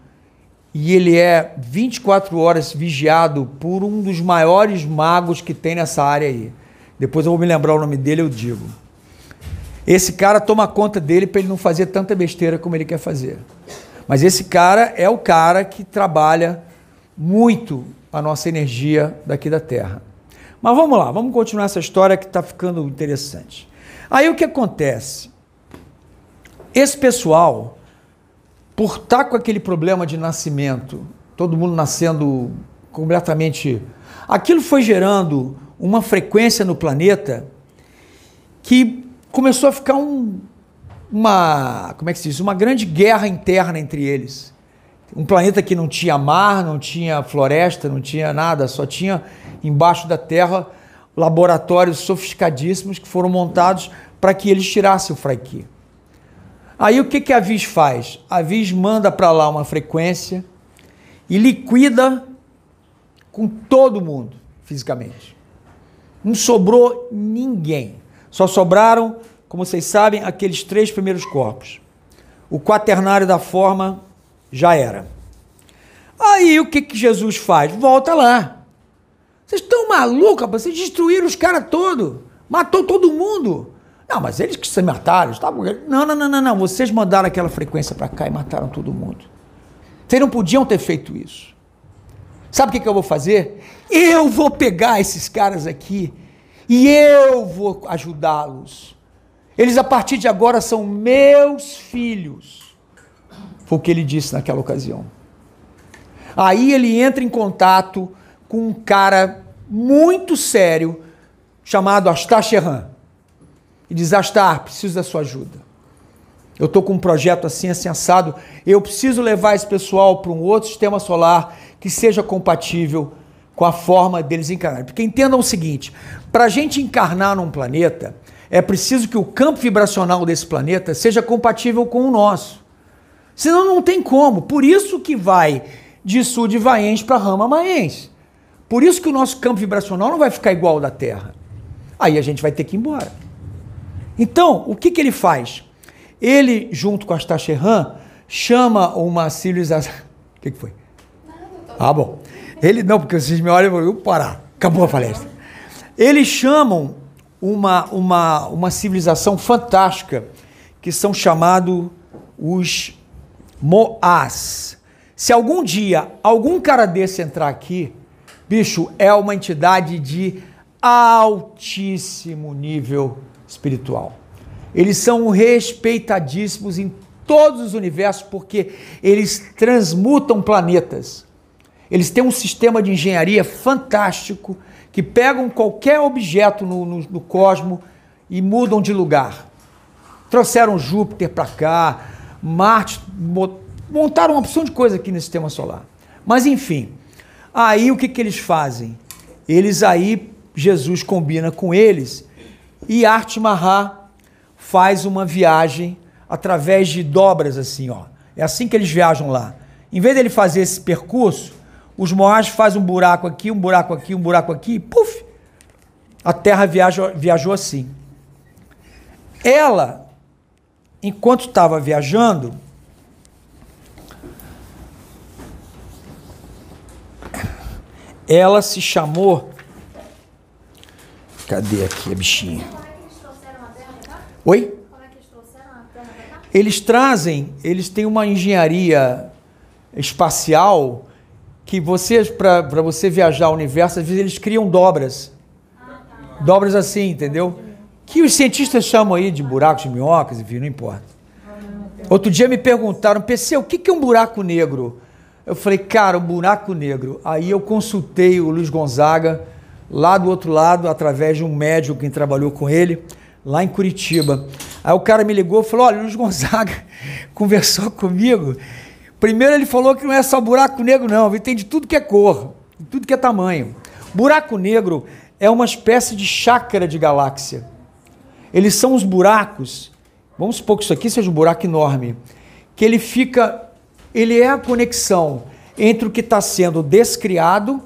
e ele é 24 horas vigiado por um dos maiores magos que tem nessa área aí. Depois eu vou me lembrar o nome dele, eu digo. Esse cara toma conta dele para ele não fazer tanta besteira como ele quer fazer. Mas esse cara é o cara que trabalha muito a nossa energia daqui da Terra. Mas vamos lá, vamos continuar essa história que está ficando interessante. Aí o que acontece? Esse pessoal por estar com aquele problema de nascimento, todo mundo nascendo completamente. Aquilo foi gerando uma frequência no planeta que começou a ficar um, uma, como é que se diz, uma grande guerra interna entre eles. Um planeta que não tinha mar, não tinha floresta, não tinha nada, só tinha embaixo da Terra laboratórios sofisticadíssimos que foram montados para que eles tirassem o Fraiki. Aí o que, que a Vis faz? A Vis manda para lá uma frequência e liquida com todo mundo, fisicamente. Não sobrou ninguém. Só sobraram, como vocês sabem, aqueles três primeiros corpos. O quaternário da forma já era. Aí o que, que Jesus faz? Volta lá. Vocês estão malucos, Vocês destruíram os caras todos. Matou todo mundo. Não, mas eles que se mataram. Estavam... Não, não, não, não, não. Vocês mandaram aquela frequência para cá e mataram todo mundo. Vocês não podiam ter feito isso. Sabe o que, que eu vou fazer? Eu vou pegar esses caras aqui e eu vou ajudá-los. Eles a partir de agora são meus filhos. Foi o que ele disse naquela ocasião. Aí ele entra em contato com um cara muito sério chamado Astar Sheran. E diz: Astar, preciso da sua ajuda. Eu estou com um projeto assim, assim, assado. Eu preciso levar esse pessoal para um outro sistema solar que seja compatível com a forma deles encarnarem. Porque entendam o seguinte: para a gente encarnar num planeta, é preciso que o campo vibracional desse planeta seja compatível com o nosso. Senão não tem como. Por isso que vai de sul de Vaense para Rama Maense. Por isso que o nosso campo vibracional não vai ficar igual ao da Terra. Aí a gente vai ter que ir embora. Então, o que, que ele faz? Ele, junto com a Tacherran, chama uma civilização. O que, que foi? Ah, bom. Ele não, porque vocês me olham e vão parar. Acabou a palestra. Eles chamam uma, uma, uma civilização fantástica que são chamados os Moás. Se algum dia algum cara desse entrar aqui, bicho, é uma entidade de altíssimo nível espiritual. Eles são respeitadíssimos em todos os universos porque eles transmutam planetas. Eles têm um sistema de engenharia fantástico que pegam qualquer objeto no, no, no cosmo e mudam de lugar. Trouxeram Júpiter para cá, Marte, montaram uma opção de coisa aqui no sistema solar. Mas enfim, aí o que, que eles fazem? Eles aí, Jesus combina com eles e Arte Mahá faz uma viagem através de dobras assim, ó. É assim que eles viajam lá. Em vez dele fazer esse percurso, os Moás fazem um buraco aqui, um buraco aqui, um buraco aqui, e puf! A Terra viajou assim. Ela, enquanto estava viajando, ela se chamou. Cadê aqui a bichinha? Oi? Eles trazem, eles têm uma engenharia espacial que vocês, para você viajar o universo, às vezes eles criam dobras. Dobras assim, entendeu? Que os cientistas chamam aí de buracos de minhocas, enfim, não importa. Outro dia me perguntaram, PC, o que é um buraco negro? Eu falei, cara, um buraco negro. Aí eu consultei o Luiz Gonzaga, lá do outro lado, através de um médico que trabalhou com ele, lá em Curitiba. Aí o cara me ligou e falou: olha, Luiz Gonzaga conversou comigo Primeiro ele falou que não é só buraco negro, não, ele tem de tudo que é cor, de tudo que é tamanho. Buraco negro é uma espécie de chácara de galáxia. Eles são os buracos, vamos supor que isso aqui seja um buraco enorme, que ele fica, ele é a conexão entre o que está sendo descriado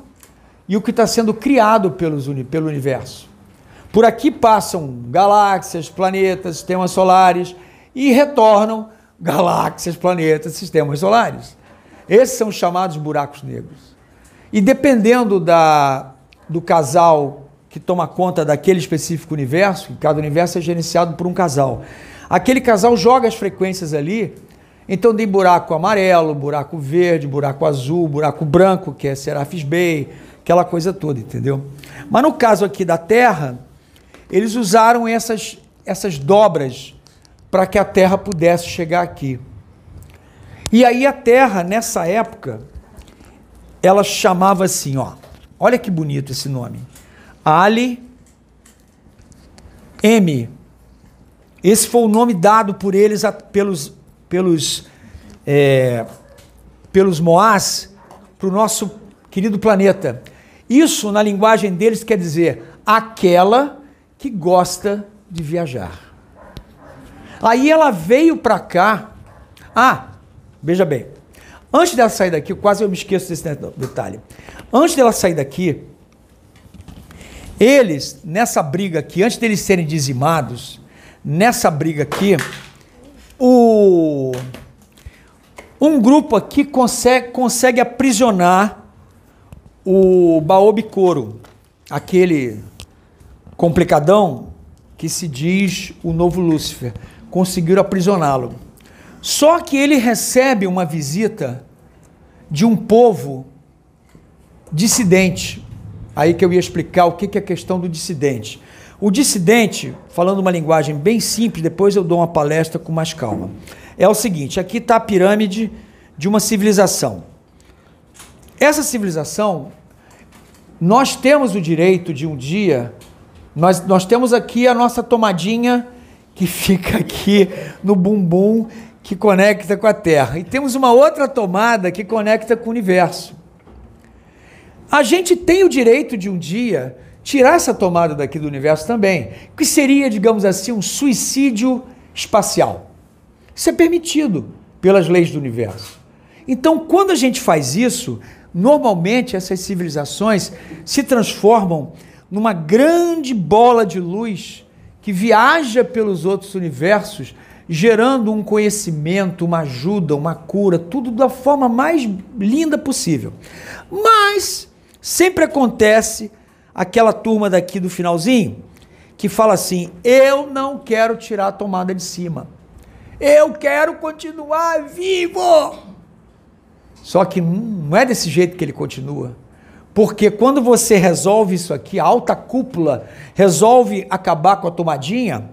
e o que está sendo criado pelos, pelo universo. Por aqui passam galáxias, planetas, sistemas solares e retornam galáxias, planetas, sistemas solares. Esses são chamados buracos negros. E dependendo da, do casal que toma conta daquele específico universo, cada universo é gerenciado por um casal. Aquele casal joga as frequências ali, então tem buraco amarelo, buraco verde, buraco azul, buraco branco, que é Serafis Bay, aquela coisa toda, entendeu? Mas no caso aqui da Terra, eles usaram essas, essas dobras para que a terra pudesse chegar aqui. E aí a terra, nessa época, ela chamava assim, ó. Olha que bonito esse nome. Ali M. Esse foi o nome dado por eles, pelos, pelos, é, pelos Moás, para o nosso querido planeta. Isso, na linguagem deles, quer dizer aquela que gosta de viajar. Aí ela veio para cá. Ah, veja bem. Antes dela sair daqui, quase eu me esqueço desse detalhe. Antes dela sair daqui, eles, nessa briga aqui, antes deles serem dizimados, nessa briga aqui, o, um grupo aqui consegue, consegue aprisionar o Baobi Coro, aquele complicadão que se diz o novo Lúcifer. Conseguiram aprisioná-lo. Só que ele recebe uma visita de um povo dissidente. Aí que eu ia explicar o que é a questão do dissidente. O dissidente, falando uma linguagem bem simples, depois eu dou uma palestra com mais calma. É o seguinte: aqui está a pirâmide de uma civilização. Essa civilização, nós temos o direito de um dia, nós, nós temos aqui a nossa tomadinha que fica aqui no bumbum que conecta com a Terra. E temos uma outra tomada que conecta com o universo. A gente tem o direito de um dia tirar essa tomada daqui do universo também, que seria, digamos assim, um suicídio espacial. Isso é permitido pelas leis do universo. Então, quando a gente faz isso, normalmente essas civilizações se transformam numa grande bola de luz que viaja pelos outros universos, gerando um conhecimento, uma ajuda, uma cura, tudo da forma mais linda possível. Mas sempre acontece aquela turma daqui do finalzinho que fala assim: eu não quero tirar a tomada de cima. Eu quero continuar vivo. Só que não é desse jeito que ele continua. Porque quando você resolve isso aqui, a alta cúpula resolve acabar com a tomadinha,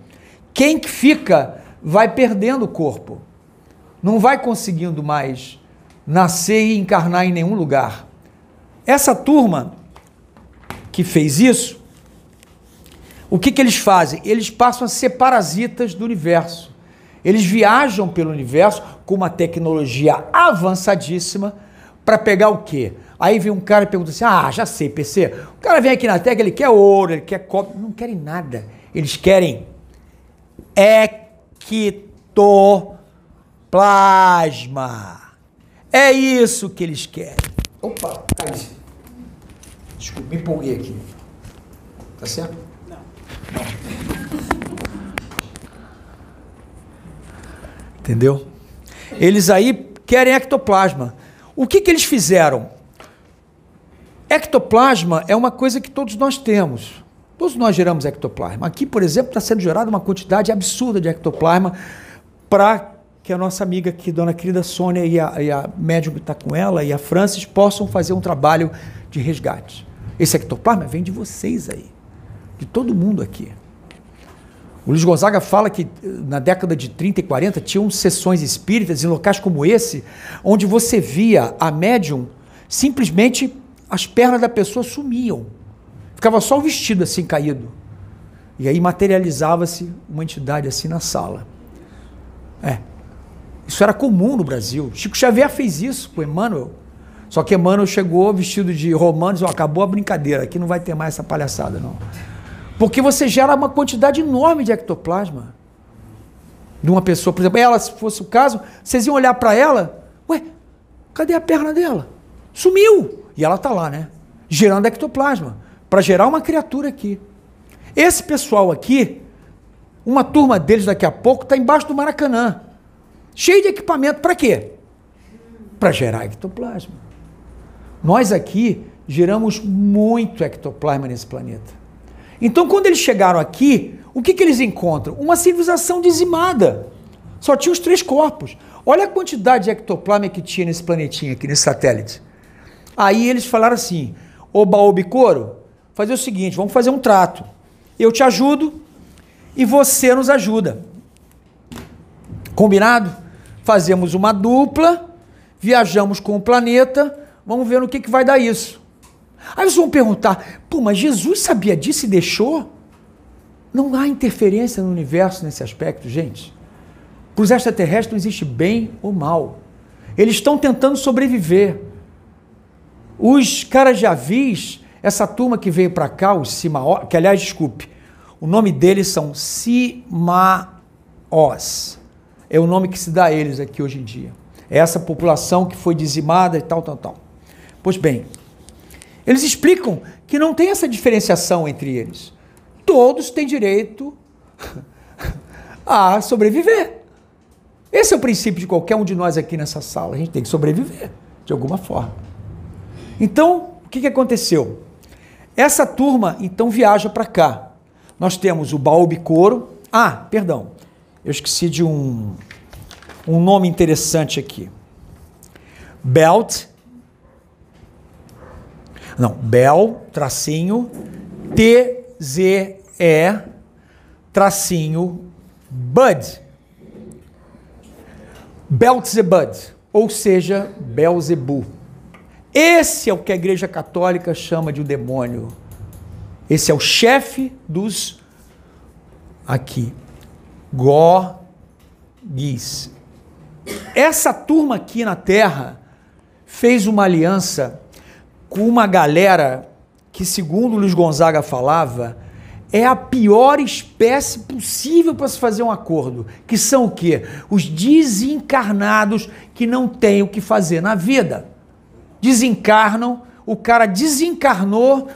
quem que fica vai perdendo o corpo. Não vai conseguindo mais nascer e encarnar em nenhum lugar. Essa turma que fez isso, o que, que eles fazem? Eles passam a ser parasitas do universo. Eles viajam pelo universo com uma tecnologia avançadíssima para pegar o quê? Aí vem um cara e pergunta assim: Ah, já sei, PC. O cara vem aqui na Terra, ele quer ouro, ele quer cobre. Não querem nada. Eles querem ectoplasma. É isso que eles querem. Opa, caiu. Desculpa, me empolguei aqui. Tá certo? Não. Não. Entendeu? Eles aí querem ectoplasma. O que, que eles fizeram? Ectoplasma é uma coisa que todos nós temos. Todos nós geramos ectoplasma. Aqui, por exemplo, está sendo gerada uma quantidade absurda de ectoplasma para que a nossa amiga aqui, dona querida Sônia e a, e a médium que está com ela e a Francis possam fazer um trabalho de resgate. Esse ectoplasma vem de vocês aí, de todo mundo aqui. O Luiz Gonzaga fala que eh, na década de 30 e 40 tinham sessões espíritas em locais como esse, onde você via a médium, simplesmente as pernas da pessoa sumiam. Ficava só o vestido assim caído. E aí materializava-se uma entidade assim na sala. É. Isso era comum no Brasil. Chico Xavier fez isso com Emmanuel. Só que Emmanuel chegou vestido de romano e acabou a brincadeira, aqui não vai ter mais essa palhaçada, não. Porque você gera uma quantidade enorme de ectoplasma de uma pessoa. Por exemplo, ela, se fosse o caso, vocês iam olhar para ela, ué, cadê a perna dela? Sumiu! E ela está lá, né? Gerando ectoplasma, para gerar uma criatura aqui. Esse pessoal aqui, uma turma deles daqui a pouco, está embaixo do Maracanã. Cheio de equipamento, para quê? Para gerar ectoplasma. Nós aqui geramos muito ectoplasma nesse planeta. Então, quando eles chegaram aqui, o que, que eles encontram? Uma civilização dizimada. Só tinha os três corpos. Olha a quantidade de ectoplasma que tinha nesse planetinha aqui, nesse satélite. Aí eles falaram assim: Oba Obicoro, fazer o seguinte, vamos fazer um trato. Eu te ajudo e você nos ajuda. Combinado? Fazemos uma dupla, viajamos com o planeta Vamos ver no que, que vai dar isso. Aí vocês vão perguntar, pô, mas Jesus sabia disso e deixou? Não há interferência no universo nesse aspecto, gente. Para os extraterrestres não existe bem ou mal. Eles estão tentando sobreviver. Os caras já vis, essa turma que veio para cá, os Simaó, que aliás, desculpe, o nome deles são Simaóridas. Os. É o nome que se dá a eles aqui hoje em dia. É essa população que foi dizimada e tal, tal, tal. Pois bem, eles explicam que não tem essa diferenciação entre eles. Todos têm direito a sobreviver. Esse é o princípio de qualquer um de nós aqui nessa sala. A gente tem que sobreviver, de alguma forma. Então, o que, aconteceu? Essa turma, então, viaja para cá. Nós temos o Baobicoro. Ah, perdão. Eu esqueci de um, um nome interessante aqui. Belt. Não, Bel, tracinho, T-Z-E, tracinho, Bud. Belzebud, ou seja, Belzebu. Esse é o que a Igreja Católica chama de o demônio. Esse é o chefe dos aqui. Gogis. Essa turma aqui na Terra fez uma aliança com uma galera que, segundo Luiz Gonzaga falava, é a pior espécie possível para se fazer um acordo, que são o quê? Os desencarnados que não têm o que fazer na vida. Desencarnam, o cara desencarnou,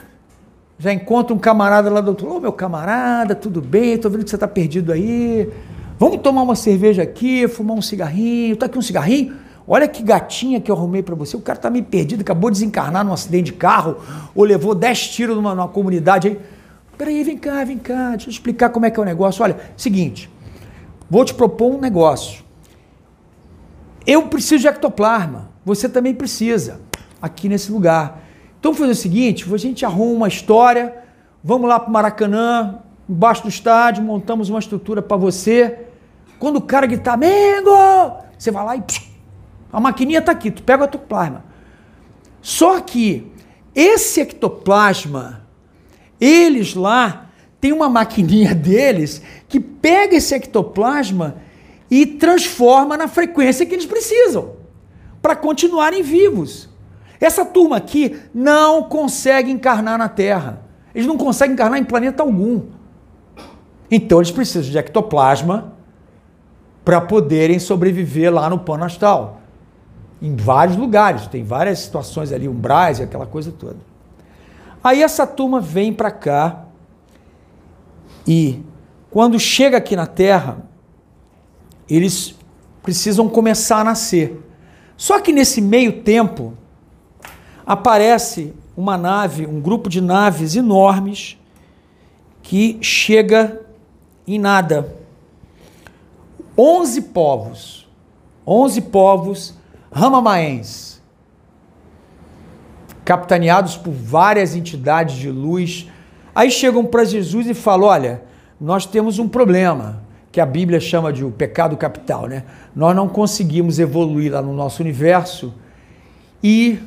já encontra um camarada lá do outro, ô oh, meu camarada, tudo bem, tô vendo que você está perdido aí, vamos tomar uma cerveja aqui, fumar um cigarrinho, tá aqui um cigarrinho? Olha que gatinha que eu arrumei para você. O cara tá meio perdido, acabou de desencarnar num acidente de carro, ou levou 10 tiros numa, numa comunidade aí. Peraí, vem cá, vem cá, deixa eu explicar como é que é o negócio. Olha, seguinte, vou te propor um negócio. Eu preciso de ectoplasma, você também precisa, aqui nesse lugar. Então vamos fazer o seguinte, a gente arruma uma história, vamos lá para o Maracanã, embaixo do estádio, montamos uma estrutura para você. Quando o cara gritar, Mengo! Você vai lá e psh, a maquininha está aqui, tu pega o ectoplasma. Só que esse ectoplasma eles lá têm uma maquininha deles que pega esse ectoplasma e transforma na frequência que eles precisam para continuarem vivos. Essa turma aqui não consegue encarnar na Terra. Eles não conseguem encarnar em planeta algum. Então eles precisam de ectoplasma para poderem sobreviver lá no plano astral. Em vários lugares, tem várias situações ali, umbrais e aquela coisa toda. Aí essa turma vem para cá e quando chega aqui na Terra, eles precisam começar a nascer. Só que nesse meio tempo aparece uma nave, um grupo de naves enormes que chega em nada. Onze povos, onze povos ramamaenses capitaneados por várias entidades de luz. Aí chegam para Jesus e falam: Olha, nós temos um problema, que a Bíblia chama de o pecado capital, né? Nós não conseguimos evoluir lá no nosso universo e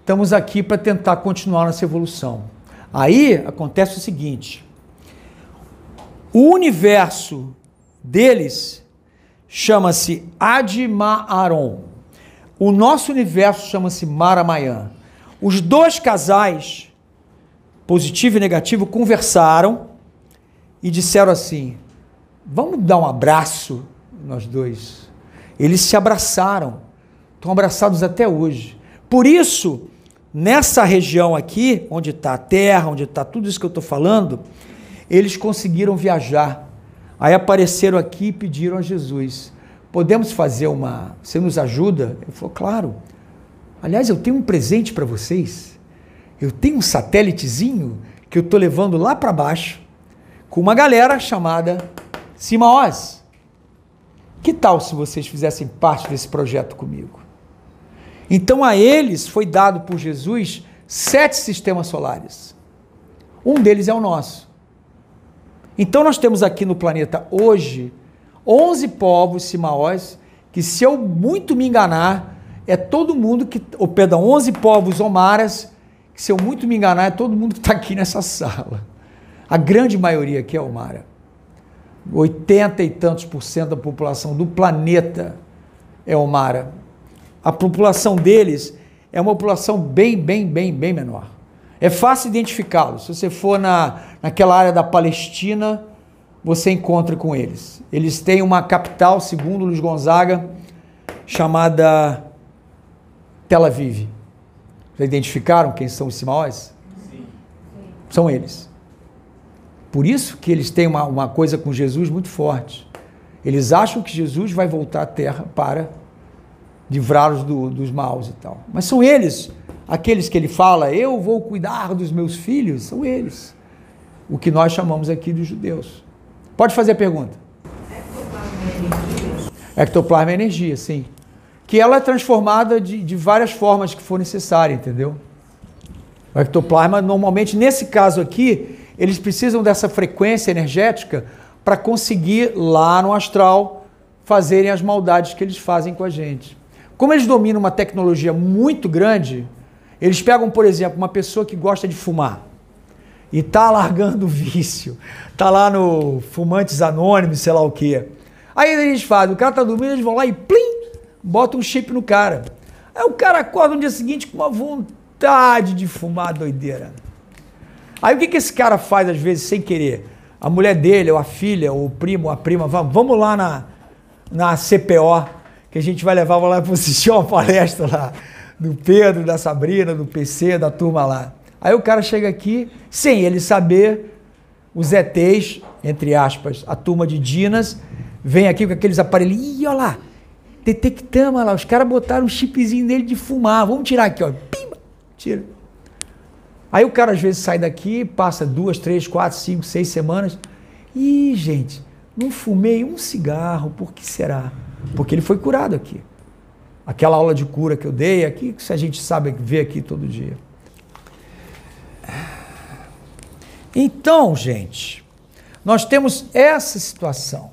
estamos aqui para tentar continuar nossa evolução. Aí acontece o seguinte: o universo deles chama-se Admaaron. O nosso universo chama-se Maramayan. Os dois casais, positivo e negativo, conversaram e disseram assim: Vamos dar um abraço, nós dois. Eles se abraçaram, estão abraçados até hoje. Por isso, nessa região aqui, onde está a terra, onde está tudo isso que eu estou falando, eles conseguiram viajar. Aí apareceram aqui e pediram a Jesus: Podemos fazer uma. Você nos ajuda? Ele falou: Claro. Aliás, eu tenho um presente para vocês. Eu tenho um satélitezinho que eu estou levando lá para baixo com uma galera chamada Cimaós. Que tal se vocês fizessem parte desse projeto comigo? Então a eles foi dado por Jesus sete sistemas solares. Um deles é o nosso. Então nós temos aqui no planeta hoje 11 povos Cimaós que se eu muito me enganar, é todo mundo que, ou perdão, 11 povos omaras, que se eu muito me enganar, é todo mundo que está aqui nessa sala. A grande maioria aqui é omara. 80 e tantos por cento da população do planeta é omara. A população deles é uma população bem, bem, bem, bem menor. É fácil identificá-los. Se você for na, naquela área da Palestina, você encontra com eles. Eles têm uma capital, segundo Luiz Gonzaga, chamada Tel Aviv. Já identificaram quem são os Simaós? Sim. São eles. Por isso que eles têm uma, uma coisa com Jesus muito forte. Eles acham que Jesus vai voltar à terra para livrá-los do, dos maus e tal. Mas são eles, aqueles que ele fala, eu vou cuidar dos meus filhos, são eles. O que nós chamamos aqui de judeus. Pode fazer a pergunta. Ectoplasma é energia, sim. Que ela é transformada de, de várias formas que for necessária, entendeu? O ectoplasma, normalmente, nesse caso aqui, eles precisam dessa frequência energética para conseguir lá no astral fazerem as maldades que eles fazem com a gente. Como eles dominam uma tecnologia muito grande, eles pegam, por exemplo, uma pessoa que gosta de fumar e tá largando o vício, tá lá no Fumantes Anônimos, sei lá o quê. Aí eles fazem, o cara tá dormindo, eles vão lá e plim, botam um chip no cara. Aí o cara acorda no dia seguinte com uma vontade de fumar doideira. Aí o que, que esse cara faz às vezes sem querer? A mulher dele, ou a filha, ou o primo, ou a prima, vamos, lá na, na CPO, que a gente vai levar lá para assistir uma palestra lá, do Pedro, da Sabrina, do PC, da turma lá. Aí o cara chega aqui, sem ele saber, os ETs, entre aspas, a turma de Dinas, vem aqui com aqueles aparelhos, ih, olha lá, detectamos lá, os caras botaram um chipzinho nele de fumar, vamos tirar aqui, ó, pimba, tira. Aí o cara às vezes sai daqui, passa duas, três, quatro, cinco, seis semanas. Ih, gente, não fumei um cigarro, por que será? Porque ele foi curado aqui. Aquela aula de cura que eu dei aqui, que a gente sabe ver aqui todo dia. Então, gente, nós temos essa situação.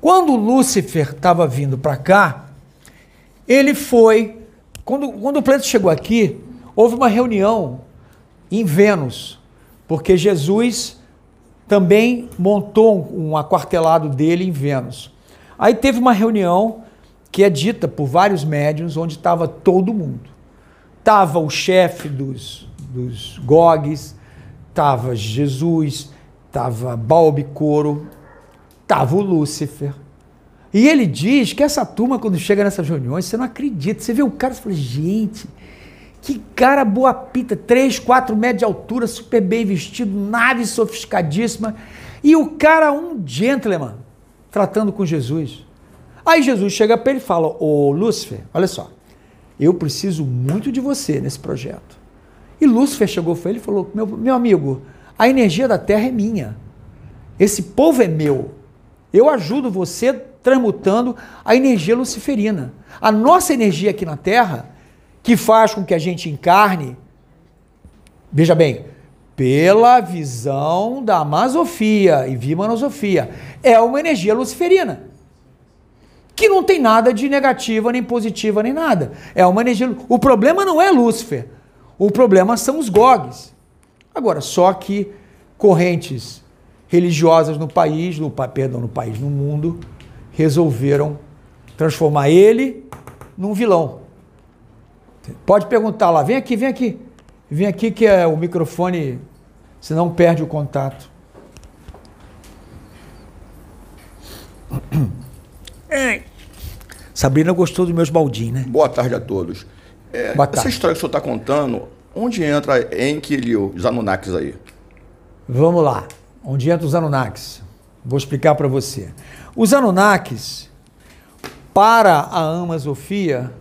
Quando Lúcifer estava vindo para cá, ele foi. Quando, quando o planeta chegou aqui, houve uma reunião em Vênus, porque Jesus também montou um aquartelado dele em Vênus. Aí teve uma reunião que é dita por vários médiums, onde estava todo mundo. Estava o chefe dos, dos Gogs, estava Jesus, estava Balbicoro, estava o Lúcifer. E ele diz que essa turma, quando chega nessas reuniões, você não acredita. Você vê o cara e fala, gente, que cara boa pita, 3, 4 metros de altura, super bem vestido, nave sofisticadíssima. E o cara, um gentleman, tratando com Jesus. Aí Jesus chega para ele e fala: Ô Lúcifer, olha só, eu preciso muito de você nesse projeto. E Lúcifer chegou para ele e falou: meu, meu amigo, a energia da terra é minha. Esse povo é meu. Eu ajudo você transmutando a energia luciferina. A nossa energia aqui na terra que faz com que a gente encarne, veja bem, pela visão da Amazofia e Vimanosofia, é uma energia luciferina. Que não tem nada de negativa, nem positiva, nem nada. É uma energia. O problema não é Lúcifer. O problema são os GOGs. Agora, só que correntes religiosas no país, no, perdão, no país, no mundo, resolveram transformar ele num vilão. Pode perguntar lá, vem aqui, vem aqui. Vem aqui que é o microfone, senão perde o contato. Sabrina gostou dos meus baldinhos, né? Boa tarde a todos. É. Essa história que o senhor está contando, onde entra Enki e os Anunnakis aí? Vamos lá. Onde entra os Anunnakis? Vou explicar para você. Os Anunnakis, para a Amazofia,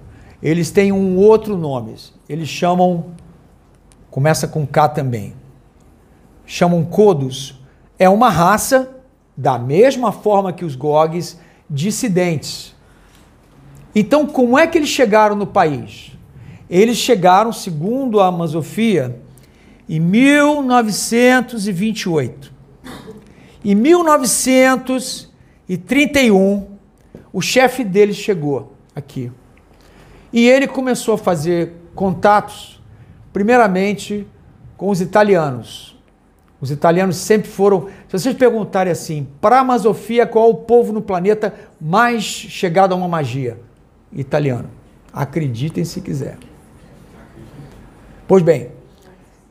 eles têm um outro nome. Eles chamam, começa com K também, chamam Kodos. É uma raça, da mesma forma que os Gogs, dissidentes. Então, como é que eles chegaram no país? Eles chegaram, segundo a Amazofia, em 1928. Em 1931, o chefe deles chegou aqui. E ele começou a fazer contatos, primeiramente com os italianos. Os italianos sempre foram. Se vocês perguntarem assim, para a Amazofia, qual é o povo no planeta mais chegado a uma magia? Italiano. Acreditem se quiser. Pois bem,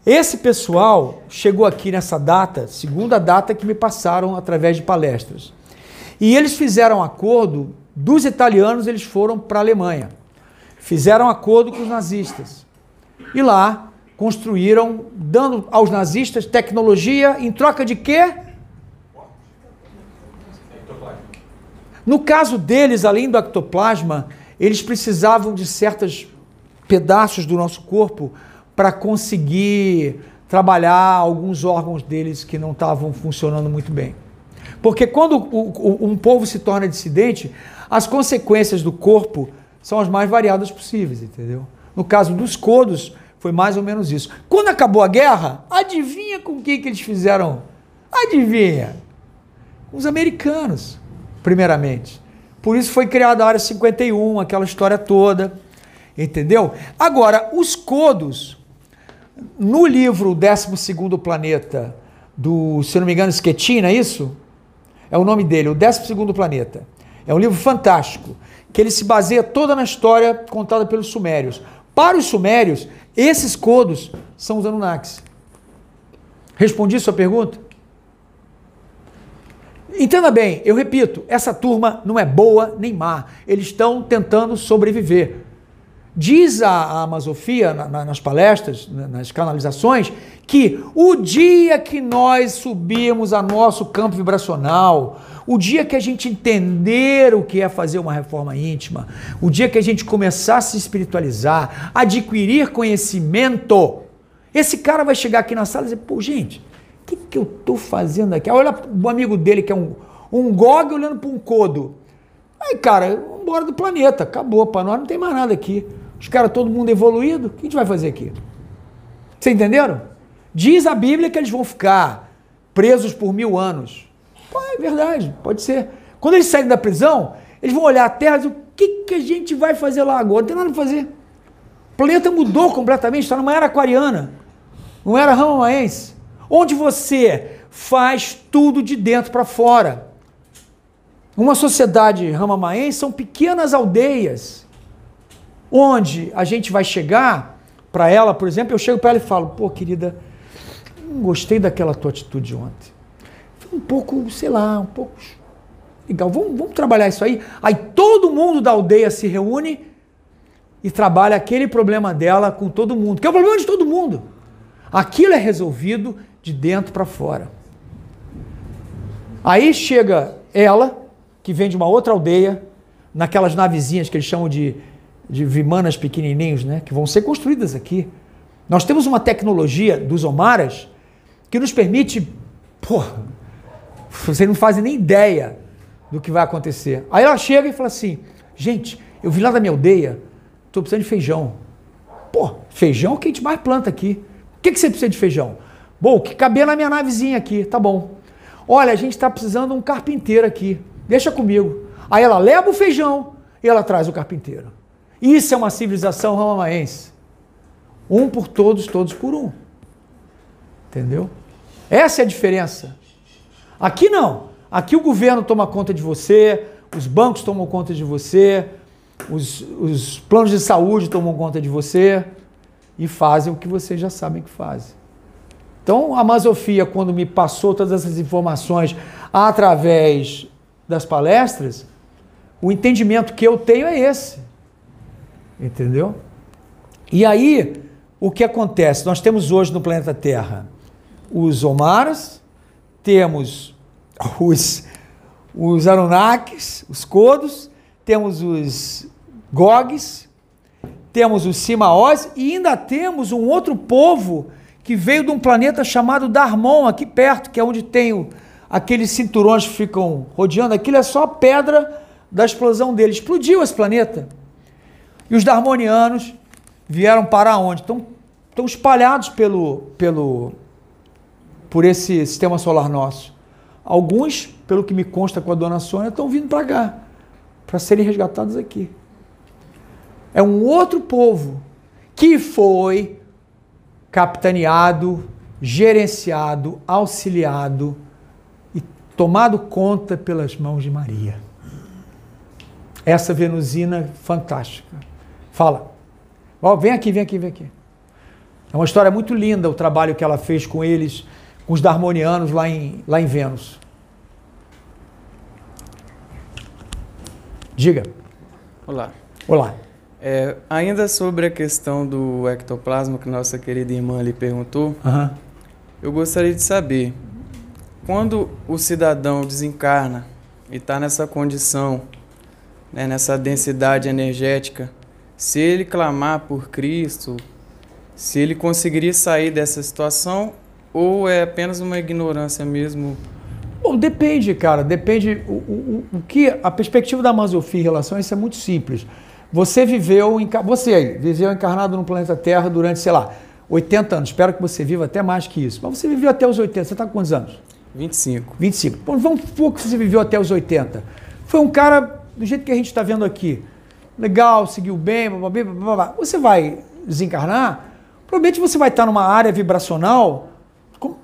Esse pessoal chegou aqui nessa data, segunda data que me passaram através de palestras. E eles fizeram acordo, dos italianos eles foram para a Alemanha. Fizeram acordo com os nazistas. E lá construíram, dando aos nazistas tecnologia em troca de quê? No caso deles, além do ectoplasma, eles precisavam de certos pedaços do nosso corpo para conseguir trabalhar alguns órgãos deles que não estavam funcionando muito bem. Porque quando um povo se torna dissidente, as consequências do corpo são as mais variadas possíveis, entendeu? No caso dos codos, foi mais ou menos isso. Quando acabou a guerra, adivinha com quem que eles fizeram? Adivinha? Os americanos, primeiramente. Por isso foi criada a Área 51, aquela história toda. Entendeu? Agora, os codos, no livro 12 Planeta, do, se não me engano, Schettino, é isso? É o nome dele, o 12 Planeta. É um livro fantástico, que ele se baseia toda na história contada pelos sumérios. Para os sumérios, esses codos são os Anunnakis. Respondi sua pergunta? Entenda bem, eu repito, essa turma não é boa nem má. Eles estão tentando sobreviver. Diz a, Amazofia na, na, nas palestras, nas canalizações, que o dia que nós subirmos a nosso campo vibracional, o dia que a gente entender o que é fazer uma reforma íntima, o dia que a gente começar a se espiritualizar, adquirir conhecimento, esse cara vai chegar aqui na sala e dizer: pô, gente, o que, que eu estou fazendo aqui? Olha o amigo dele que é um, um gog olhando para um codo. Aí, cara, embora do planeta, acabou, para nós não tem mais nada aqui. Os caras, todo mundo evoluído, o que a gente vai fazer aqui? Vocês entenderam? Diz a Bíblia que eles vão ficar presos por mil anos. Pô, é verdade, pode ser. Quando eles saírem da prisão, eles vão olhar a Terra e dizer, o que, que a gente vai fazer lá agora? Não tem nada para fazer. O planeta mudou completamente, está numa era aquariana, não era ramamaense, onde você faz tudo de dentro para fora. Uma sociedade ramamaense são pequenas aldeias onde a gente vai chegar para ela, por exemplo, eu chego para ela e falo: pô, querida, não gostei daquela tua atitude ontem. Foi um pouco, sei lá, um pouco legal. Vamos, vamos trabalhar isso aí. Aí todo mundo da aldeia se reúne e trabalha aquele problema dela com todo mundo, que é o problema de todo mundo. Aquilo é resolvido de dentro para fora. Aí chega ela, que vem de uma outra aldeia, naquelas navezinhas que eles chamam de de vimanas pequenininhos, né, que vão ser construídas aqui. Nós temos uma tecnologia dos Omaras que nos permite, porra, vocês não fazem nem ideia do que vai acontecer. Aí ela chega e fala assim: gente, eu vim lá da minha aldeia, estou precisando de feijão. Pô, feijão é o que a gente mais planta aqui. O que, que você precisa de feijão? Bom, que caber na minha navezinha aqui, tá bom. Olha, a gente está precisando de um carpinteiro aqui, deixa comigo. Aí ela leva o feijão e ela traz o carpinteiro. Isso é uma civilização ramamaense. Um por todos, todos por um. Entendeu? Essa é a diferença. Aqui não. Aqui o governo toma conta de você, os bancos tomam conta de você, os, os planos de saúde tomam conta de você e fazem o que vocês já sabem que fazem. Então, a Masofia, quando me passou todas essas informações através das palestras, o entendimento que eu tenho é esse. Entendeu? E aí, o que acontece? Nós temos hoje no planeta Terra os Omaras, temos os, os Anunnakis, os Kodos, temos os Gogs, temos os Simaós e ainda temos um outro povo que veio de um planeta chamado Darmon, aqui perto, que é onde tem o, aqueles cinturões que ficam rodeando. Aquilo é só pedra da explosão dele. Explodiu esse planeta. E os darmonianos vieram para onde? Estão, estão espalhados pelo, pelo, por esse sistema solar nosso. Alguns, pelo que me consta com a dona Sônia, estão vindo para cá, para serem resgatados aqui. É um outro povo que foi capitaneado, gerenciado, auxiliado e tomado conta pelas mãos de Maria. Essa venusina fantástica. Fala. Ó, vem aqui, vem aqui, vem aqui. É uma história muito linda o trabalho que ela fez com eles, com os darmonianos lá em, lá em Vênus. Diga. Olá. Olá. É, ainda sobre a questão do ectoplasma que nossa querida irmã lhe perguntou, Aham. eu gostaria de saber, quando o cidadão desencarna e está nessa condição, né, nessa densidade energética, se ele clamar por Cristo, se ele conseguiria sair dessa situação ou é apenas uma ignorância mesmo? Bom, depende, cara. Depende. O, o, o que a perspectiva da Mazofia em relação a isso é muito simples. Você viveu, você viveu encarnado no planeta Terra durante, sei lá, 80 anos. Espero que você viva até mais que isso. Mas você viveu até os 80. Você está com quantos anos? 25. 25. Bom, vamos supor que você viveu até os 80. Foi um cara do jeito que a gente está vendo aqui. Legal, seguiu bem, blá, blá, blá, blá. Você vai desencarnar, provavelmente você vai estar numa área vibracional com-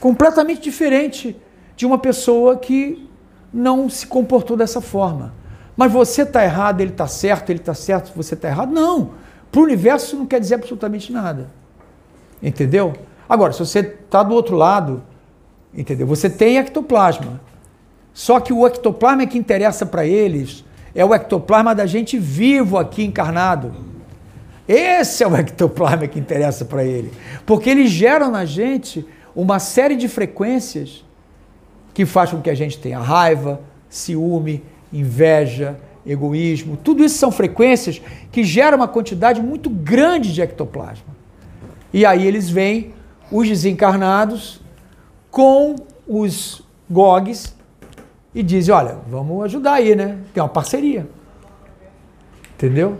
completamente diferente de uma pessoa que não se comportou dessa forma. Mas você está errado, ele está certo, ele está certo, você está errado. Não. Para o universo isso não quer dizer absolutamente nada. Entendeu? Agora, se você está do outro lado, entendeu? Você tem ectoplasma. Só que o ectoplasma que interessa para eles é o ectoplasma da gente vivo aqui encarnado. Esse é o ectoplasma que interessa para ele. Porque eles geram na gente uma série de frequências que faz com que a gente tenha raiva, ciúme, inveja, egoísmo. Tudo isso são frequências que geram uma quantidade muito grande de ectoplasma. E aí eles vêm, os desencarnados, com os GOGs e dizem: olha, vamos ajudar aí, né? Tem uma parceria. Entendeu?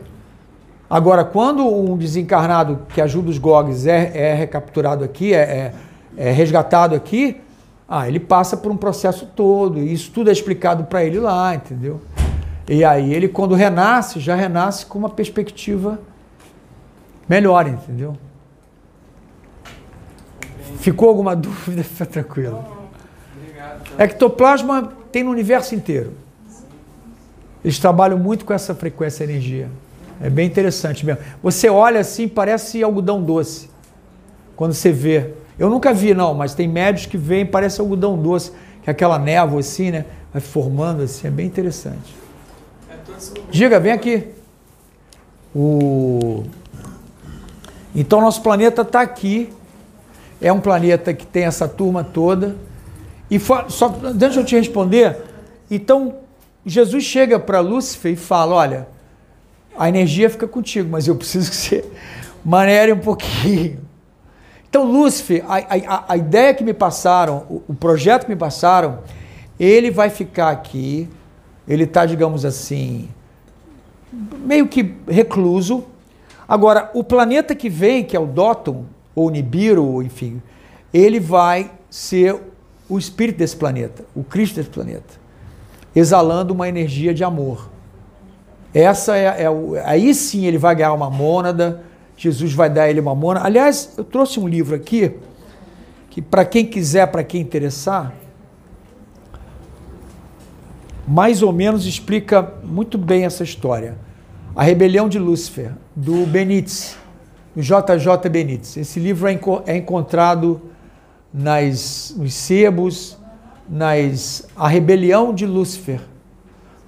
Agora, quando um desencarnado que ajuda os GOGs é, é recapturado aqui, é, é, é resgatado aqui, ah, ele passa por um processo todo, e isso tudo é explicado para ele lá, entendeu? E aí ele, quando renasce, já renasce com uma perspectiva melhor, entendeu? Ficou alguma dúvida? Fica tranquilo. Ectoplasma tem no universo inteiro. Eles trabalham muito com essa frequência energia. É bem interessante mesmo. Você olha assim, parece algodão doce. Quando você vê. Eu nunca vi, não, mas tem médios que veem, parece algodão doce, que é aquela névoa assim, né? Vai formando assim, é bem interessante. Diga, vem aqui. O... Então, nosso planeta está aqui. É um planeta que tem essa turma toda. E só antes de eu te responder, então Jesus chega para Lúcifer e fala: Olha, a energia fica contigo, mas eu preciso que você manere um pouquinho. Então, Lúcifer, a, a- a ideia que me passaram, o, o projeto que me passaram, ele vai ficar aqui, ele está, digamos assim, meio que recluso. Agora, o planeta que vem, que é o Dóton, ou Nibiru, enfim, ele vai ser o espírito desse planeta, o Cristo desse planeta, exalando uma energia de amor. Essa é, é aí sim ele vai ganhar uma mônada, Jesus vai dar ele uma mônada. Aliás, eu trouxe um livro aqui que para quem quiser, para quem interessar, mais ou menos explica muito bem essa história. A Rebelião de Lúcifer, do Benítez, do JJ Benítez. Esse livro é, é encontrado nas, nos sebos, nas A Rebelião de Lúcifer,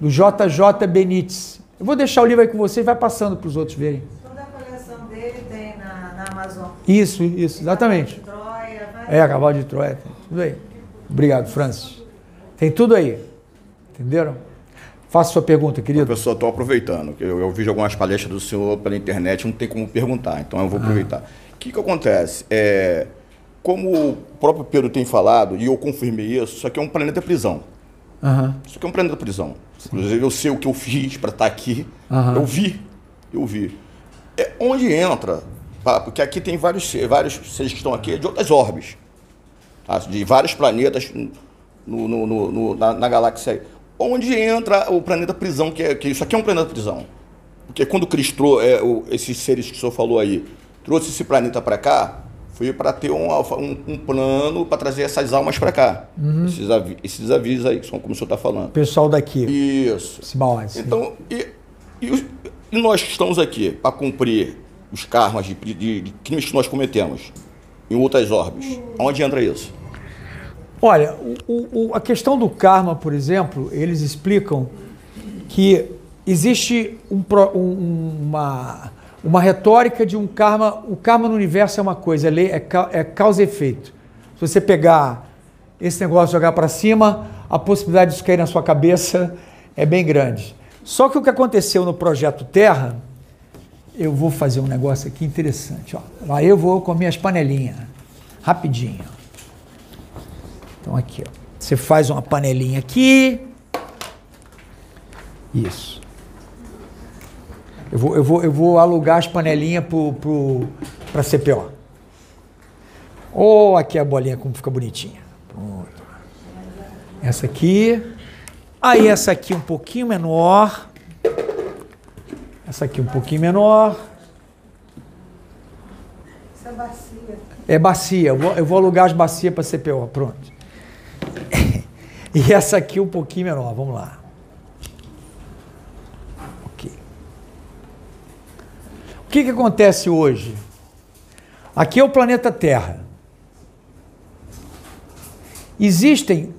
do JJ Benítez. Eu vou deixar o livro aí com vocês, vai passando para os outros verem. Toda a coleção dele tem na, na Amazon. Isso, isso, exatamente. Troia, vai. É, Cavalo de Troia, tem tudo aí. Obrigado, Francis. Tem tudo aí. Entenderam? Faça sua pergunta, querido. Professor, estou aproveitando. que Eu, eu vi algumas palestras do senhor pela internet, não tem como perguntar, então Ah. eu vou aproveitar. O que, que acontece? É, como o próprio Pedro tem falado, e eu confirmei isso, isso aqui é um planeta prisão. Aham. Isso aqui é um planeta prisão. Inclusive, eu sei o que eu fiz para estar aqui. Aham. Eu vi. Eu vi. É onde entra, tá? porque aqui tem vários, vários seres que estão aqui de outras orbes. tá? De vários planetas no, no- no- na, na galáxia aí. Onde entra o planeta prisão, que, é, que isso aqui é um planeta prisão. Porque quando Cristo é, o- esses seres que o senhor falou aí, trouxe esse planeta para cá, foi para ter um, um, um plano para trazer essas almas para cá. Esses, avi esses avisos aí, que são como o senhor está falando. Pessoal daqui, Isso. Simões. Então, e, e, e nós que estamos aqui para cumprir os karmas de, de- de crimes que nós cometemos em outras orbes. Onde entra isso? Olha, o- o- a questão do karma, por exemplo, eles explicam que existe um um- uma, uma retórica de um karma. O karma no universo é uma coisa, é, lei, é, é causa e efeito. Se você pegar esse negócio e jogar para cima, a possibilidade disso cair na sua cabeça é bem grande. Só que o que aconteceu no projeto Terra, eu vou fazer um negócio aqui interessante. Ó. Lá eu vou com minhas panelinhas, rapidinho. Então aqui, ó. Você faz uma panelinha aqui. Isso. Eu vou, eu vou, eu vou alugar as panelinhas pra CPO. Oh, aqui a bolinha como fica bonitinha. Pronto. Essa aqui. Aí essa aqui um pouquinho menor. Essa aqui um pouquinho menor. Isso é bacia. É bacia. Eu vou, eu vou alugar as bacias para CPO. Pronto. e essa aqui um pouquinho menor. Vamos lá. O que, que acontece hoje? Aqui é o planeta Terra. Existem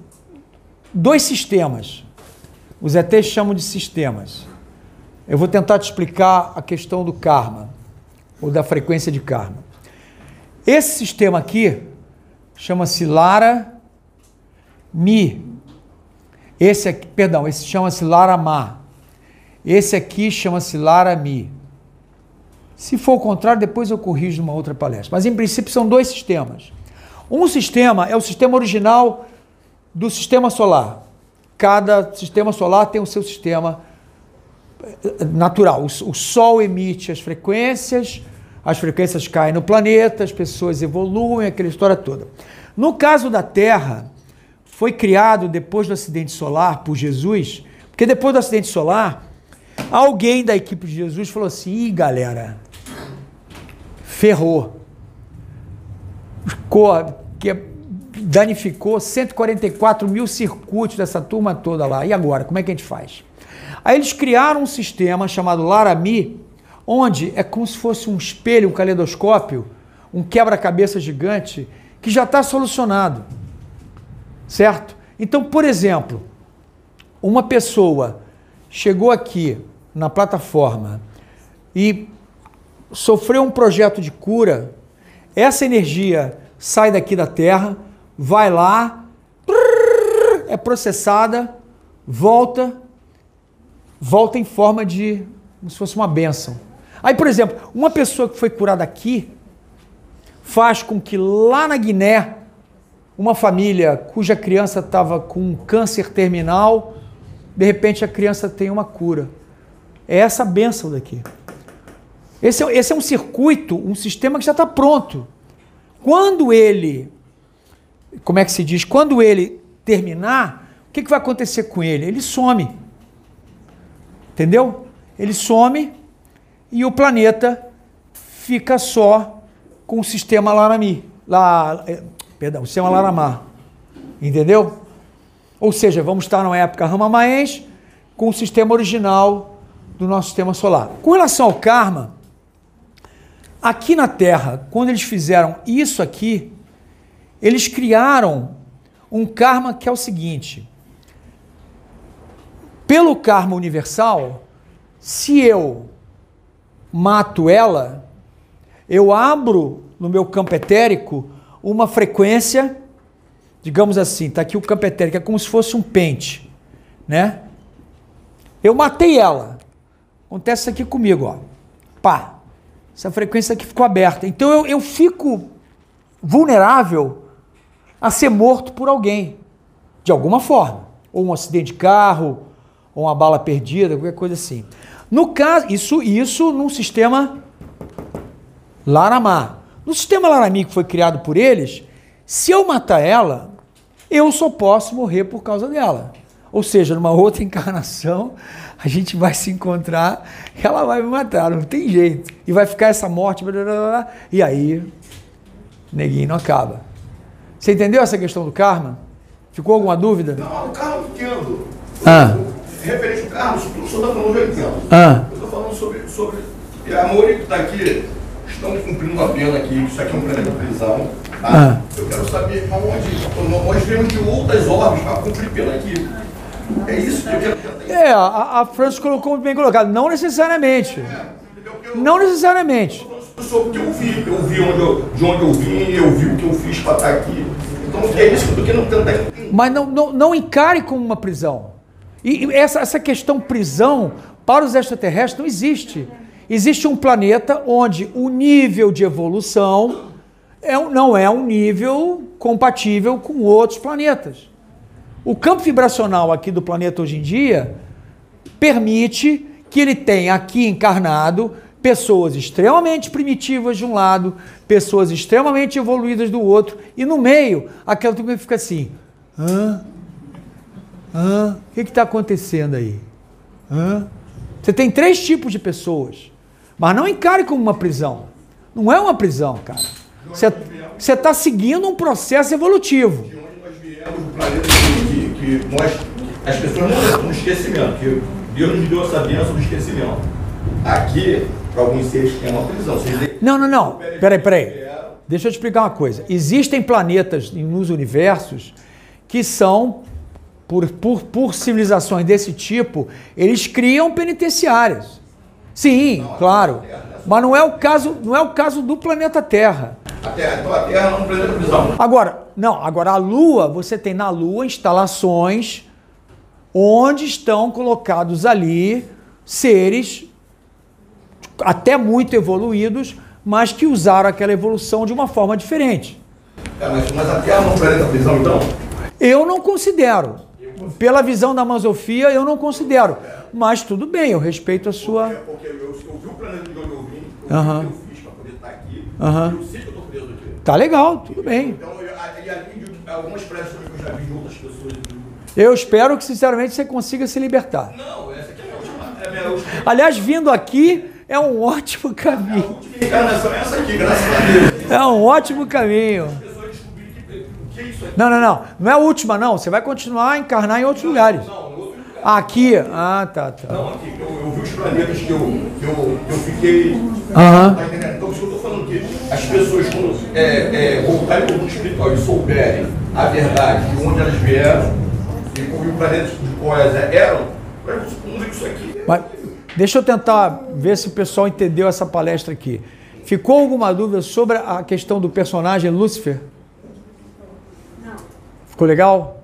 dois sistemas. Os ETs chamam de sistemas. Eu vou tentar te explicar a questão do karma, ou da frequência de karma. Esse sistema aqui chama-se Lara Mi. Esse aqui, perdão, esse chama-se Lara Ma. Esse aqui chama-se Lara Mi. Se for o contrário, depois eu corrijo numa outra palestra. Mas em princípio são dois sistemas. Um sistema é o sistema original do sistema solar. Cada sistema solar tem o seu sistema eh, natural. O, o Sol emite as frequências, as frequências caem no planeta, as pessoas evoluem, aquela história toda. No caso da Terra, foi criado depois do acidente solar por Jesus, porque depois do acidente solar, alguém da equipe de Jesus falou assim: Ih, galera, ferrou. Que danificou 144 mil circuitos dessa turma toda lá. E agora, como é que a gente faz? Aí eles criaram um sistema chamado Laramie, onde é como se fosse um espelho, um caleidoscópio, um quebra-cabeça gigante, que já está solucionado. Certo? Então, por exemplo, uma pessoa chegou aqui na plataforma e sofreu um projeto de cura, essa energia sai daqui da Terra, vai lá, é processada, volta, volta em forma de como se fosse uma benção. Aí, por exemplo, uma pessoa que foi curada aqui faz com que lá na Guiné, uma família cuja criança estava com um câncer terminal, de repente a criança tem uma cura. É essa benção daqui. Esse é, esse é um circuito, um sistema que já está pronto. Quando ele, como é que se diz? Quando ele terminar, o que, que vai acontecer com ele? Ele some. Entendeu? Ele some e o planeta fica só com o sistema Laramie. Lá, eh, perdão, o sistema Laramar. Entendeu? Ou seja, vamos estar numa época Ramamaense com o sistema original do nosso sistema solar. Com relação ao karma, aqui na Terra, quando eles fizeram isso aqui, eles criaram um karma que é o seguinte: pelo karma universal, se eu mato ela, eu abro no meu campo etérico uma frequência, digamos assim, está aqui o campo etérico, é como se fosse um pente, né? Eu matei ela. Acontece isso aqui comigo, ó. Pá. Essa frequência aqui ficou aberta. Então eu, eu fico vulnerável a ser morto por alguém, de alguma forma. Ou um acidente de carro, ou uma bala perdida, qualquer coisa assim. No caso, isso, isso num sistema Laramar. No sistema Laramie que foi criado por eles, se eu matar ela, eu só posso morrer por causa dela. Ou seja, numa outra encarnação, a gente vai se encontrar, ela vai me matar, não tem jeito. E vai ficar essa morte, blá, blá, blá, e aí, neguinho não acaba. Você entendeu essa questão do karma? Ficou alguma dúvida? Não, o eu entendo. Ah. Referente ao carro, tudo só está falando eu entendo. Ah. Eu estou falando sobre, sobre E a maioria que está aqui estão cumprindo a pena aqui, isso aqui é um planeta prisão. Tá? Ah. Eu quero saber aonde. Nós vemos que outras ordens para cumprir pena aqui. É isso que eu quero É, a, a Francis colocou bem colocado. Não necessariamente. Não necessariamente. Só porque eu vi, eu vi onde eu, de onde eu vim, eu vi o que eu fiz para estar aqui. Então é isso que eu tô querendo tentar entender. Mas não, não, não encare como uma prisão. E essa, essa questão prisão para os extraterrestres não existe. Existe um planeta onde o nível de evolução é, não é um nível compatível com outros planetas. O campo vibracional aqui do planeta hoje em dia permite que ele tenha aqui encarnado pessoas extremamente primitivas de um lado, pessoas extremamente evoluídas do outro, e no meio, aquela turma fica assim: hã? Hã? O que está acontecendo aí? Hã? Você tem três tipos de pessoas, mas não encare como uma prisão. Não é uma prisão, cara. Você está seguindo um processo evolutivo. De onde nós viemos, o planeta que, nós, as pessoas não estão no esquecimento, que Deus nos deu essa bênção do esquecimento. Aqui, para alguns seres, é uma prisão. Não, não, não. Peraí, peraí. Deixa eu te explicar uma coisa. Existem planetas nos universos que são, por, por, por civilizações desse tipo, eles criam penitenciárias. Sim, claro. Mas não é o caso, não é o caso do planeta Terra. A Terra, então a Terra não é um planeta prisão. Agora, não, agora a Lua, você tem na Lua instalações onde estão colocados ali seres até muito evoluídos, mas que usaram aquela evolução de uma forma diferente. É, mas, mas a Terra não planeta prisão, então? Eu não considero. Pela visão da Masofia, eu não considero. Mas tudo bem, eu respeito a sua. É porque eu, eu vi o planeta de onde eu vim, eu eu fiz para poder estar aqui, Aham. eu sei que eu. Tá legal, tudo bem. Então, eu, e além de algumas também que eu já vi de outras pessoas. Eu espero que, sinceramente, você consiga se libertar. Não, essa aqui é a minha última. É a minha última. Aliás, vindo aqui é um ótimo A caminho. última encarnação é essa aqui, graças a Deus. É um ótimo caminho. As pessoas descobriram que, o que é isso aqui. Não, não, não. Não é a última, não. Você vai continuar a encarnar em outros lugares. Não, Aqui. Ah, tá, tá. Não, aqui, eu, eu vi os planetas que eu, que eu, que eu fiquei. Aham. Tá entendendo? Então, isso que eu tô falando que as pessoas, quando é, é, voltarem para o mundo espiritual e souberem a verdade de onde elas vieram e como o planeta de qual elas eram, vamos ver que isso aqui. é- Mas deixa eu tentar ver se o pessoal entendeu essa palestra aqui. Ficou alguma dúvida sobre a questão do personagem Lúcifer? Não. Ficou legal?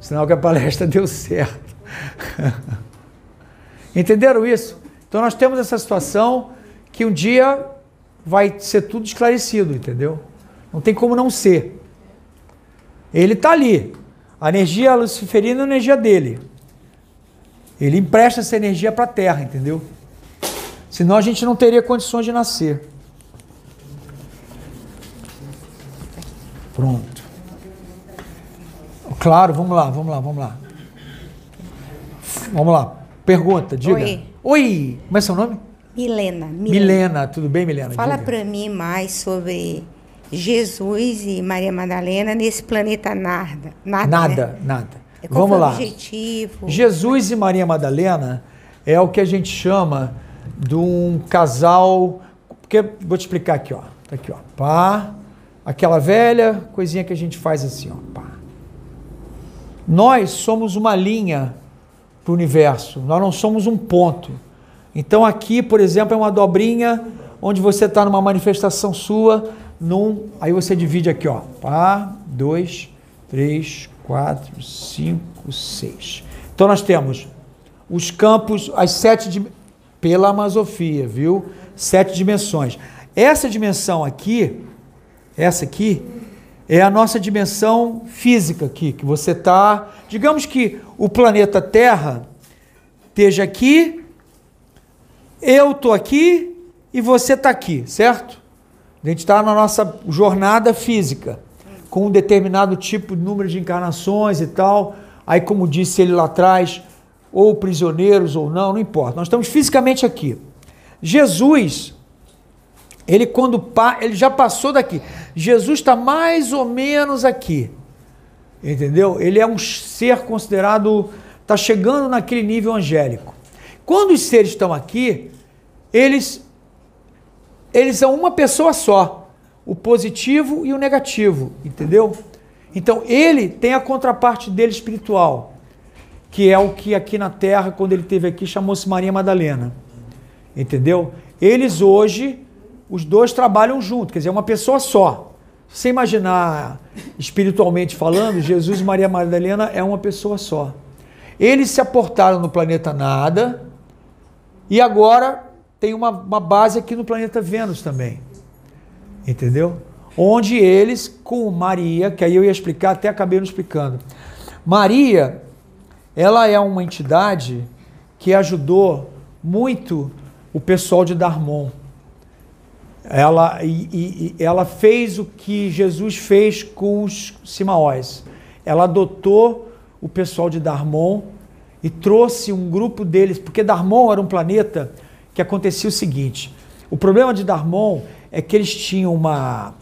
Sinal que a palestra deu certo. Entenderam isso? Então nós temos essa situação que um dia vai ser tudo esclarecido, entendeu? Não tem como não ser. Ele está ali. A energia luciferina é a energia dele. Ele empresta essa energia para a Terra, entendeu? Senão a gente não teria condições de nascer. Pronto. Claro, vamos lá, vamos lá, vamos lá. Vamos lá. Pergunta, diga. Oi. Oi. Como é seu nome? Milena, Milena. Milena, tudo bem, Milena? Fala para mim mais sobre Jesus e Maria Madalena nesse planeta nada. Nada. Nada, né? nada. É, qual Vamos lá. o objetivo? Jesus e Maria Madalena é o que a gente chama de um casal. Porque, vou te explicar aqui, ó. Tá aqui, ó. Pá. Aquela velha coisinha que a gente faz assim, ó. Pá. Nós somos uma linha para o universo. Nós não somos um ponto. Então aqui, por exemplo, é uma dobrinha onde você está numa manifestação sua, num, aí você divide aqui, ó, pá, dois, três, quatro, cinco, seis. Então nós temos os campos, as sete dim- pela Amazofia, viu? Sete dimensões. Essa dimensão aqui, essa aqui, é a nossa dimensão física aqui, que você está. Digamos que o planeta Terra esteja aqui, eu estou aqui e você está aqui, certo? A gente está na nossa jornada física, com um determinado tipo de número de encarnações e tal. Aí, como disse ele lá atrás, ou prisioneiros ou não, não importa. Nós estamos fisicamente aqui. Jesus, ele quando pa, ele já passou daqui. Jesus está mais ou menos aqui. Entendeu? Ele é um ser considerado, está chegando naquele nível angélico. Quando os seres estão aqui, eles eles são uma pessoa só, o positivo e o negativo, entendeu? Então ele tem a contraparte dele espiritual, que é o que aqui na Terra, quando ele teve aqui, chamou-se Maria Madalena, entendeu? Eles hoje, os dois trabalham junto, quer dizer, é uma pessoa só. Você imaginar espiritualmente falando, Jesus e Maria Madalena é uma pessoa só. Eles se aportaram no planeta Nada e agora tem uma, uma base aqui no planeta Vênus também. Entendeu? Onde eles, com Maria, que aí eu ia explicar, até acabei não explicando. Maria, ela é uma entidade que ajudou muito o pessoal de Darmon. Ela, e, e, ela fez o que Jesus fez com os Simaós. Ela adotou o pessoal de Darmon e trouxe um grupo deles, porque Darmon era um planeta que acontecia o seguinte: o problema de Darmon é que eles tinham uma,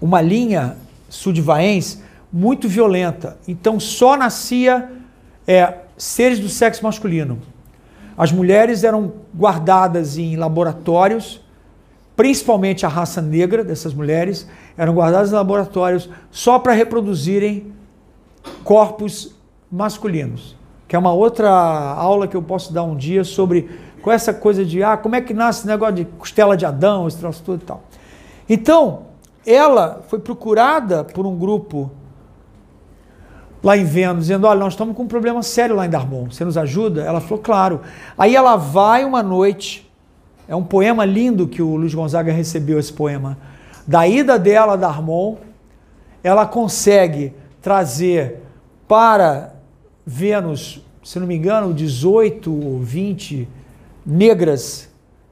uma linha sudvaense muito violenta, então só nascia é, seres do sexo masculino. As mulheres eram guardadas em laboratórios, principalmente a raça negra dessas mulheres, eram guardadas em laboratórios só para reproduzirem corpos masculinos, que é uma outra aula que eu posso dar um dia sobre com essa coisa de ah, como é que nasce esse negócio de costela de Adão, esse troço tudo e tal. Então, ela foi procurada por um grupo lá em Vênus, dizendo: Olha, nós estamos com um problema sério lá em Darmon, você nos ajuda? Ela falou: Claro. Aí ela vai uma noite, é um poema lindo que o Luiz Gonzaga recebeu esse poema. Da ida dela a Darmon, ela consegue trazer para Vênus, se não me engano, 18 ou 20 negras,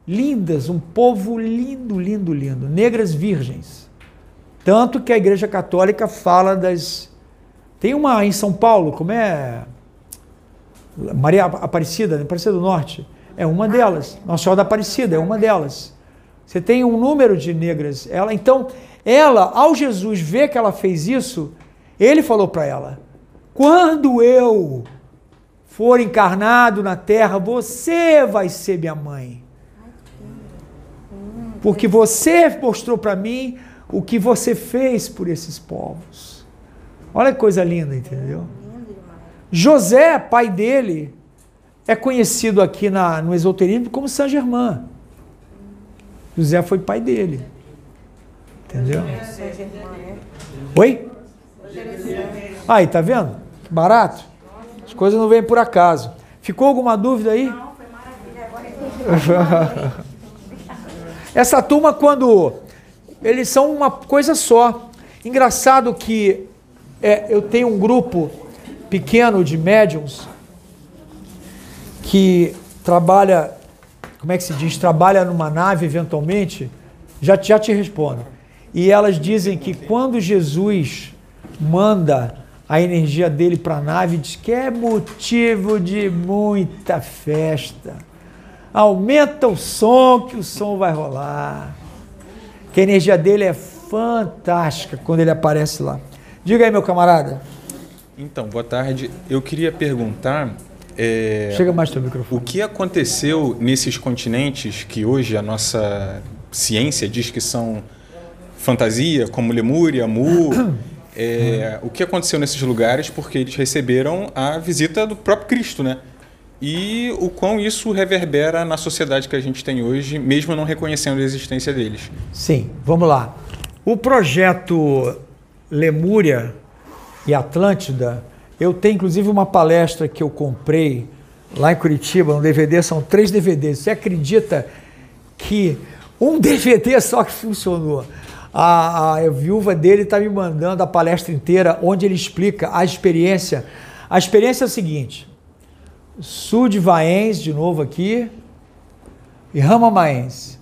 lindas, um povo lindo, lindo, lindo, negras virgens. Tanto que a Igreja Católica fala das. Tem uma em São Paulo, como é? Maria Aparecida, Aparecida do Norte. É uma delas. Nossa Senhora da Aparecida é uma delas. Você tem um número de negras. Ela, então, ela, ao Jesus ver que ela fez isso, ele falou para ela: quando eu for encarnado na terra, você vai ser minha mãe. Porque você mostrou para mim o que você fez por esses povos. Olha que coisa linda, entendeu? José, pai dele, é conhecido aqui na, no esoterismo como Saint Germain. José foi pai dele. Entendeu? Oi? Aí, tá vendo? Barato? As coisas não vêm por acaso. Ficou alguma dúvida aí? Não, foi maravilha. Essa turma, quando eles são uma coisa só. Engraçado que é, eu tenho um grupo pequeno de médiums que trabalha, como é que se diz? Trabalha numa nave eventualmente. Já, já te respondo. E elas dizem que quando Jesus manda a energia dele para a nave, diz que é motivo de muita festa. Aumenta o som, que o som vai rolar que a energia dele é fantástica quando ele aparece lá. Diga aí, meu camarada. Então, boa tarde. Eu queria perguntar. É, Chega mais teu microfone. O que aconteceu nesses continentes que hoje a nossa ciência diz que são fantasia, como Lemúria, Mu? É, o que aconteceu nesses lugares porque eles receberam a visita do próprio Cristo, né? e o quão isso reverbera na sociedade que a gente tem hoje, mesmo não reconhecendo a existência deles. Sim, vamos lá. O projeto Lemúria e Atlântida, eu tenho inclusive uma palestra que eu comprei lá em Curitiba, um DVD, são três DVDs. Você acredita que um DVD só que funcionou? A, a viúva dele está me mandando a palestra inteira, onde ele explica a experiência. A experiência é a seguinte: Sudvaense, de novo aqui, e Ramamaense.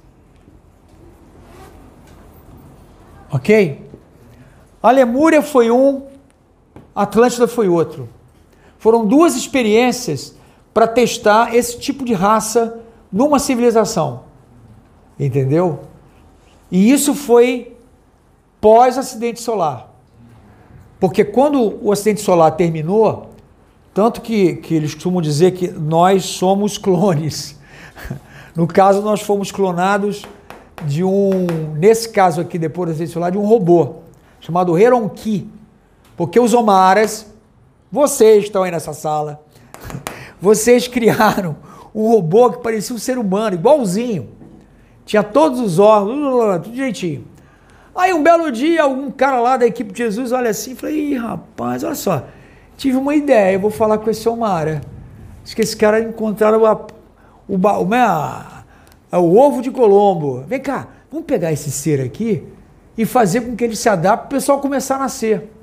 Ok? A Lemúria foi um, Atlântida foi outro. Foram duas experiências para testar esse tipo de raça numa civilização. Entendeu? E isso foi pós-acidente solar. Porque quando o acidente solar terminou, tanto que, que eles costumam dizer que nós somos clones. No caso, nós fomos clonados de um, nesse caso aqui, depois da celular, de um robô chamado Heronki. Porque os Omaras, vocês estão aí nessa sala, vocês criaram um robô que parecia um ser humano, igualzinho. Tinha todos os órgãos, tudo direitinho. Aí um belo dia, um cara lá da equipe de Jesus olha assim e fala: Ih, rapaz, olha só, tive uma ideia, eu vou falar com esse Omara. Diz que esse cara encontraram a, o, o, a, a, o ovo de Colombo. Vem cá, vamos pegar esse ser aqui e fazer com que ele se adapte para o pessoal começar a nascer.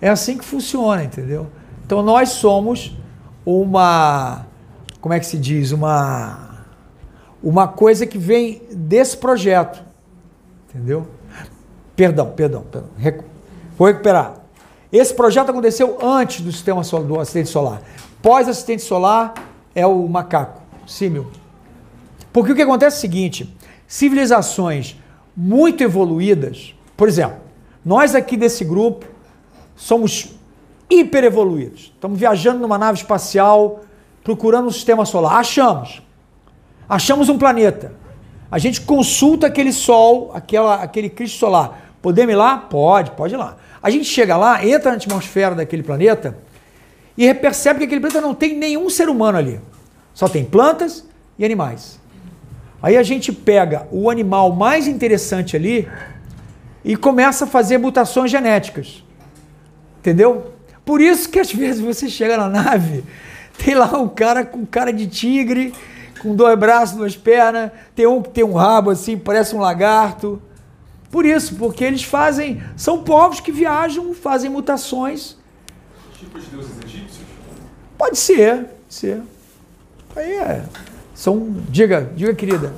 É assim que funciona, entendeu? Então nós somos uma, como é que se diz, uma, uma coisa que vem desse projeto, entendeu? Perdão, perdão, perdão. Vou recuperar. Esse projeto aconteceu antes do sistema do acidente solar. Pós-acidente solar é o macaco, símil. Porque o que acontece é o seguinte: civilizações muito evoluídas, por exemplo, nós aqui desse grupo somos hiper evoluídos. Estamos viajando numa nave espacial, procurando um sistema solar. Achamos. Achamos um planeta. A gente consulta aquele sol, aquela, aquele Cristo solar. Podemos ir lá? Pode, pode ir lá. A gente chega lá, entra na atmosfera daquele planeta e percebe que aquele planeta não tem nenhum ser humano ali. Só tem plantas e animais. Aí a gente pega o animal mais interessante ali e começa a fazer mutações genéticas. Entendeu? Por isso que às vezes você chega na nave, tem lá um cara com cara de tigre, com dois braços, duas pernas, tem um que tem um rabo assim, parece um lagarto. Por isso, porque eles fazem. São povos que viajam, fazem mutações. Tipos de deuses egípcios? Pode ser, pode ser. Aí é. São. Diga, diga, querida.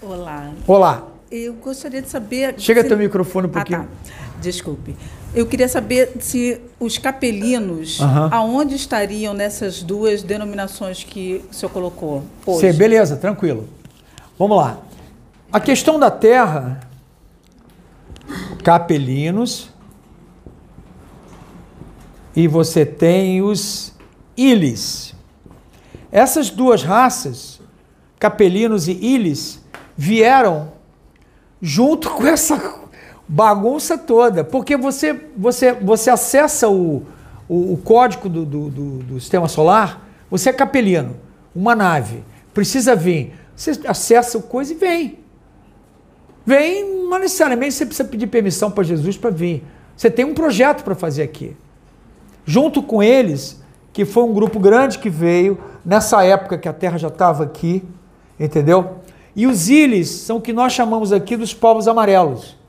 Olá. Olá. Eu gostaria de saber. Chega se... teu microfone um pouquinho. Ah, tá. Desculpe. Eu queria saber se os capelinos, uhum. aonde estariam nessas duas denominações que o senhor colocou hoje? Sim, beleza, tranquilo. Vamos lá. A questão da terra capelinos e você tem os ilis. Essas duas raças, capelinos e ilis, vieram junto com essa bagunça toda, porque você, você, você acessa o, o, o código do, do, do, do sistema solar, você é capelino, uma nave, precisa vir, você acessa o coisa e vem. Vem, mas necessariamente você precisa pedir permissão para Jesus para vir. Você tem um projeto para fazer aqui. Junto com eles, que foi um grupo grande que veio nessa época que a terra já estava aqui, entendeu? E os ilhas são o que nós chamamos aqui dos povos amarelos.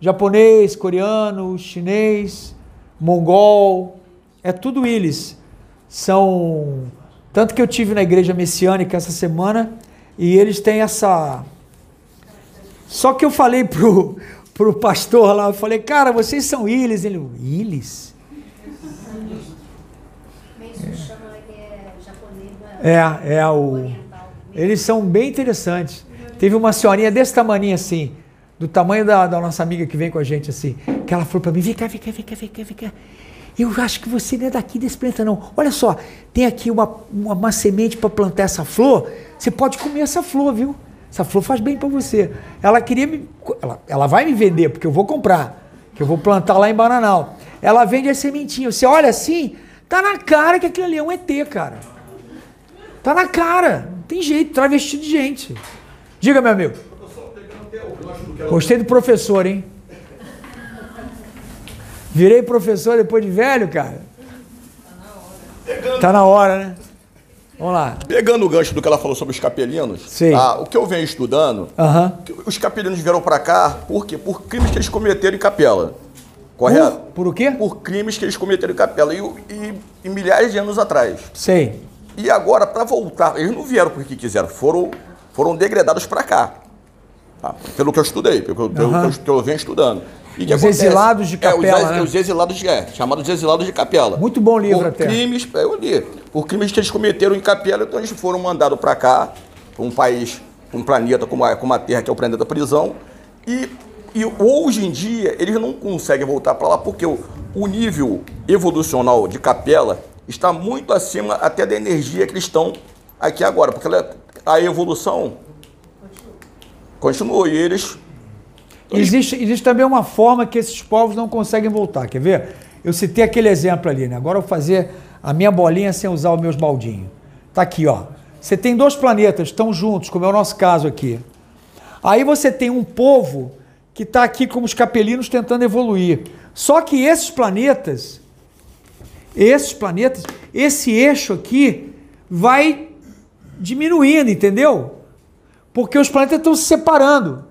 Japonês, coreano, chinês, mongol, é tudo ilhas. São tanto que eu tive na igreja messiânica essa semana e eles têm essa só que eu falei pro, pro pastor lá, eu falei, cara, vocês são ilhas. Ele? É, é, é o. Eles são bem interessantes. Teve uma senhorinha desse tamanho assim, do tamanho da, da nossa amiga que vem com a gente assim, que ela falou para mim: vem cá, vem cá, vem cá, vem cá, vem cá. Eu acho que você não é daqui desse planeta, não. Olha só, tem aqui uma, uma, uma semente para plantar essa flor. Você pode comer essa flor, viu? Essa flor faz bem para você. Ela queria me. Ela, ela vai me vender, porque eu vou comprar. Que eu vou plantar lá em Bananal. Ela vende as sementinhas. Você olha assim, tá na cara que aquilo ali é um ET, cara. Tá na cara. Não tem jeito, travesti de gente. Diga, meu amigo. Gostei do professor, hein? Virei professor depois de velho, cara. Tá na hora, né? Vamos lá. Pegando o gancho do que ela falou sobre os capelinos, Sim. Tá, o que eu venho estudando, os capelinos vieram para cá por quê? Por crimes que eles cometeram em capela. Correto? Por, por o quê? Por crimes que eles cometeram em capela. E, e, e milhares de anos atrás. Sei. E agora, para voltar, eles não vieram porque quiseram, foram, foram degradados para cá. Tá? Pelo que eu estudei, pelo, uhum. pelo que eu venho estudando. E os acontece? exilados de capela. É, os, né? os exilados de, é, chamados exilados de capela. Muito bom livro por até. crimes, eu li, por crimes que eles cometeram em capela, então eles foram mandados para cá, para um país, um planeta como a, como a Terra, que é o planeta da prisão, e, e hoje em dia eles não conseguem voltar para lá porque o, o nível evolucional de capela está muito acima até da energia que eles estão aqui agora, porque ela, a evolução Continuou. E eles. Existe, existe também uma forma que esses povos não conseguem voltar. Quer ver? Eu citei aquele exemplo ali, né? Agora eu vou fazer a minha bolinha sem usar os meus baldinhos. Tá aqui, ó. Você tem dois planetas, estão juntos, como é o nosso caso aqui. Aí você tem um povo que está aqui como os capelinos tentando evoluir. Só que esses planetas, esses planetas, esse eixo aqui vai diminuindo, entendeu? Porque os planetas estão se separando.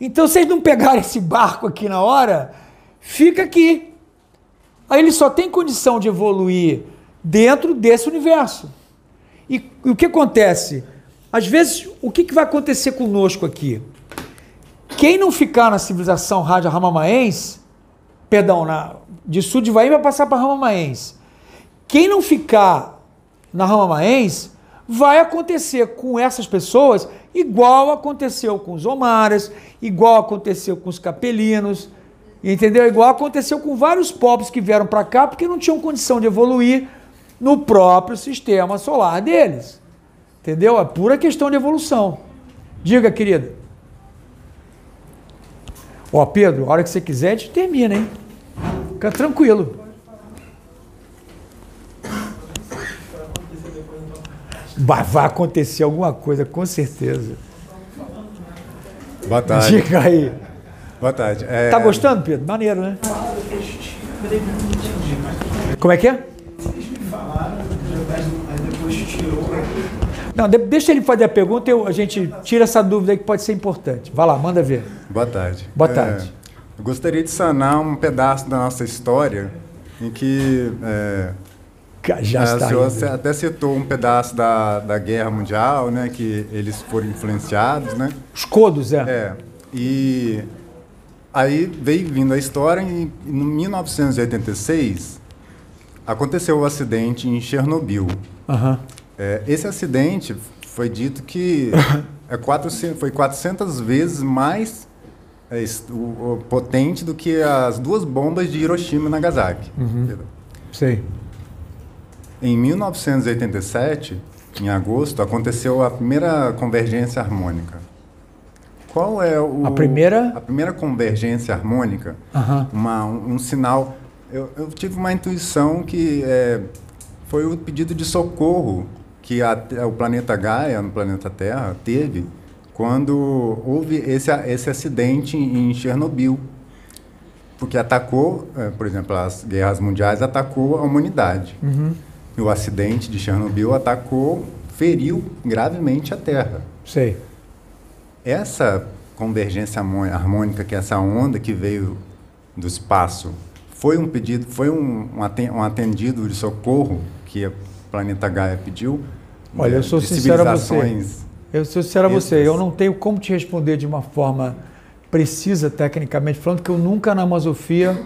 Então, se eles não pegarem esse barco aqui na hora, fica aqui. Aí ele só tem condição de evoluir dentro desse universo. E, e o que acontece? Às vezes, o que, que vai acontecer conosco aqui? Quem não ficar na civilização rádio ramamaense, perdão, na, de Bahia vai passar para ramamaense. Quem não ficar na ramamaense, vai acontecer com essas pessoas igual aconteceu com os omaras, igual aconteceu com os capelinos, entendeu? Igual aconteceu com vários povos que vieram para cá porque não tinham condição de evoluir no próprio sistema solar deles. Entendeu? É pura questão de evolução. Diga, querida. Ó, Pedro, a hora que você quiser, a gente termina, hein? Fica tranquilo. Vai, acontecer alguma coisa, com certeza. Boa tarde. Diga aí. Boa tarde. É... Tá gostando, Pedro? Maneiro, né? Como é que é? Não, de- deixa ele fazer a pergunta e a gente tira essa dúvida aí que pode ser importante. Vai lá, manda ver. Boa tarde. Boa É, tarde. eu gostaria de sanar um pedaço da nossa história em que é, Já é, está o senhor aí. c- até citou um pedaço da, da Guerra Mundial, né, que eles foram influenciados, né? Os codos, é. É. E aí veio vindo a história e em 1986 aconteceu o acidente em Chernobyl. Aham. É, esse acidente foi dito que é 400, foi 400 vezes mais é, o- o potente do que as duas bombas de Hiroshima e Nagasaki. Sei. Em 1987, em agosto, aconteceu a primeira convergência harmônica. Qual é o A primeira? a primeira convergência harmônica? Uma, um, um sinal. Eu, eu tive uma intuição que é, foi o pedido de socorro que a o planeta Gaia, no planeta Terra, teve quando houve esse, esse acidente em Chernobyl. Porque atacou, é, por exemplo, as guerras mundiais atacou a humanidade. E o acidente de Chernobyl atacou, feriu gravemente a Terra. Sei. Essa convergência harmô- harmônica, que é essa onda que veio do espaço, foi um pedido, foi um, um aten- atendido de socorro que o planeta Gaia pediu. Olha, eu sou sincero a você. Eu sou sincero a você, eu não tenho como te responder de uma forma precisa, tecnicamente falando, que eu nunca na Amazofia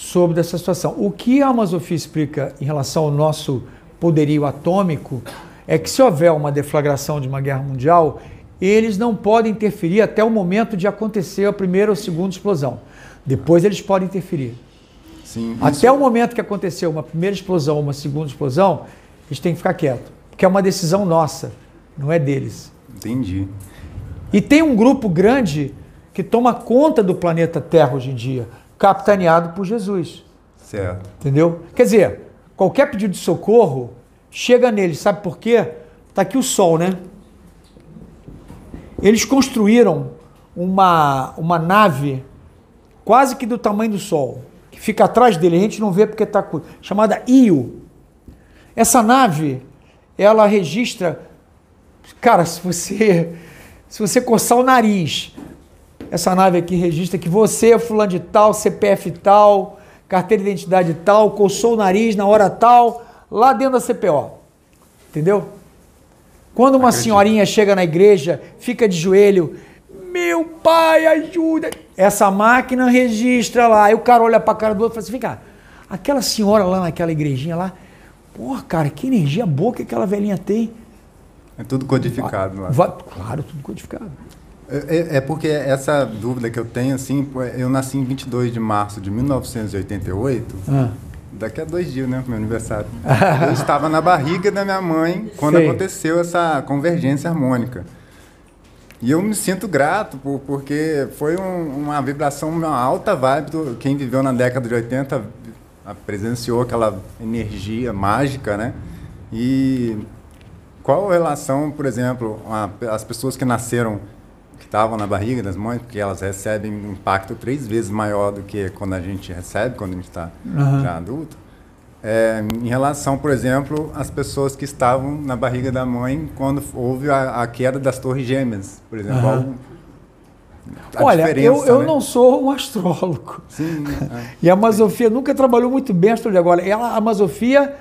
soube dessa situação. O que a Amazofia explica em relação ao nosso poderio atômico é que se houver uma deflagração de uma guerra mundial, eles não podem interferir até o momento de acontecer a primeira ou segunda explosão. Depois eles podem interferir. Sim, isso- Até o momento que aconteceu uma primeira explosão, uma segunda explosão, eles têm que ficar quietos. Porque é uma decisão nossa, não é deles. Entendi. E tem um grupo grande que toma conta do planeta Terra hoje em dia, capitaneado por Jesus. Certo. Entendeu? Quer dizer, qualquer pedido de socorro chega neles, sabe por quê? Tá aqui o Sol, né? Eles construíram uma, uma nave quase que do tamanho do Sol, que fica atrás dele, a gente não vê porque está chamada Io. Essa nave, ela registra, cara, se você se você coçar o nariz, essa nave aqui registra que você é fulano de tal, CPF tal, carteira de identidade tal, coçou o nariz na hora tal, lá dentro da CPO. Entendeu? Quando uma senhorinha chega na igreja, fica de joelho, meu pai, ajuda. Essa máquina registra lá. Aí o cara olha pra cara do outro e fala assim: vem cá, aquela senhora lá naquela igrejinha lá, porra, cara, que energia boa que aquela velhinha tem. É tudo codificado lá. Vai- claro, tudo codificado. É, é- é porque essa dúvida que eu tenho, assim, eu nasci em 22 de março de 1988. Ah. Daqui a dois dias, né? Meu aniversário. Eu estava na barriga da minha mãe quando Sei. aconteceu essa convergência harmônica. E eu me sinto grato por, porque foi um, uma vibração, uma alta vibe. Do, quem viveu na década de 80 presenciou aquela energia mágica, né? E qual relação, por exemplo, a, as pessoas que nasceram, estavam na barriga das mães, porque elas recebem um impacto três vezes maior do que quando a gente recebe, quando a gente está uhum. já adulto. É, em relação, por exemplo, às pessoas que estavam na barriga da mãe quando houve a, a queda das torres gêmeas, por exemplo. Uhum. Olha, eu, eu né? não sou um astrólogo. Sim, é. E a Masofia nunca trabalhou muito bem a astrologia. Agora, ela, a Masofia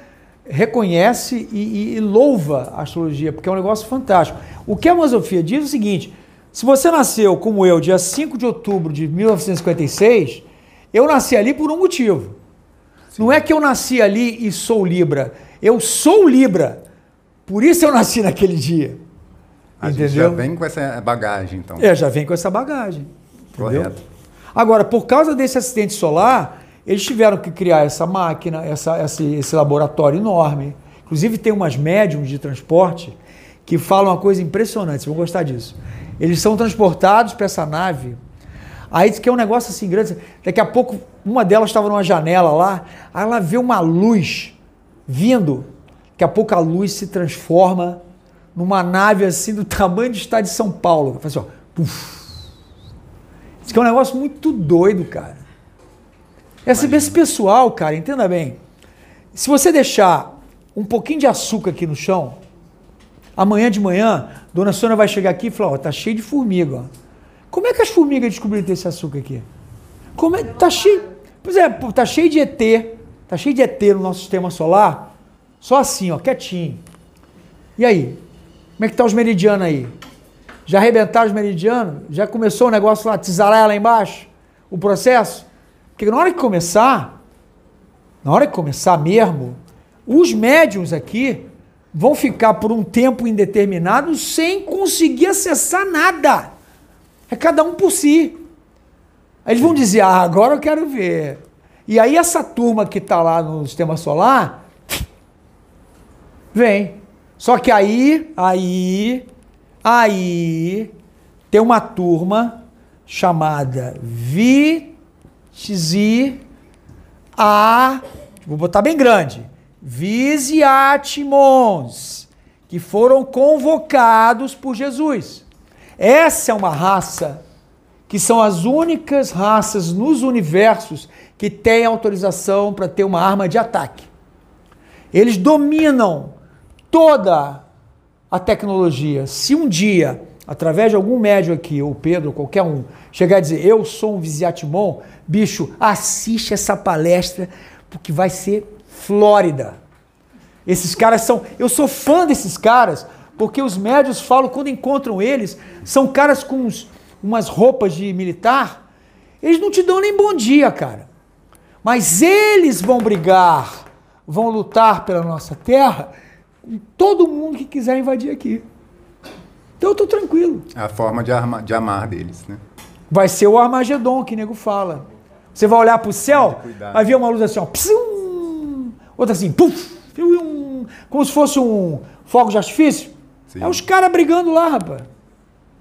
reconhece e, e, louva a astrologia, porque é um negócio fantástico. O que a Masofia diz é o seguinte: se você nasceu como eu, dia 5 de outubro de 1956, eu nasci ali por um motivo. Não é que eu nasci ali e sou Libra. Eu sou Libra. Por isso eu nasci naquele dia. A entendeu? já vem com essa bagagem, então. É, já vem com essa bagagem. Correto. Agora, por causa desse acidente solar, eles tiveram que criar essa máquina, essa, esse, esse laboratório enorme. Inclusive, tem umas médiums de transporte que falam uma coisa impressionante, vocês vão gostar disso. Eles são transportados para essa nave Aí diz que é um negócio assim grande. Daqui a pouco, uma delas estava numa janela lá, aí ela vê uma luz vindo. Daqui a pouco a luz se transforma numa nave assim do tamanho do estado de São Paulo. Faz assim, ó, puf. Diz que é um negócio muito doido, cara. Esse, esse pessoal, cara, entenda bem. Se você deixar um pouquinho de açúcar aqui no chão, amanhã de manhã, Dona Sônia vai chegar aqui e falar, ó, tá cheio de formiga, ó. Como é que as formigas descobriram esse açúcar aqui? Como é, tá cheio, pois é, tá cheio de ET, tá cheio de ET no nosso sistema solar, só assim, ó, quietinho. E aí? Como é que tá os meridianos aí? Já arrebentaram os meridianos? Já começou o negócio lá, tisarar lá embaixo? O processo? Porque na hora que começar, na hora que começar mesmo, os médiums aqui vão ficar por um tempo indeterminado sem conseguir acessar nada. É cada um por si. Eles vão dizer, ah, agora eu quero ver. E aí essa turma que está lá no sistema solar vem. Só que aí, aí, aí tem uma turma chamada Visi a vou botar bem grande, Visiatimons, que foram convocados por Jesus. Essa é uma raça que são as únicas raças nos universos que têm autorização para ter uma arma de ataque. Eles dominam toda a tecnologia. Se um dia, através de algum médium aqui, ou Pedro, qualquer um, chegar e dizer eu sou um Visiatimon, bicho, assiste essa palestra porque vai ser Flórida. Esses caras são. Eu sou fã desses caras porque os médios falam, quando encontram eles, são caras com uns, umas roupas de militar, eles não te dão nem bom dia, cara. Mas eles vão brigar, vão lutar pela nossa terra com todo mundo que quiser invadir aqui. Então eu tô tranquilo. É a forma de, arma, de amar deles, né? Vai ser o Armagedon que o nego fala. Você vai olhar para o céu, vai ver uma luz assim, ó, psum, outra assim, puf, como se fosse um fogo de artifício. Sim. É os caras brigando lá, rapaz.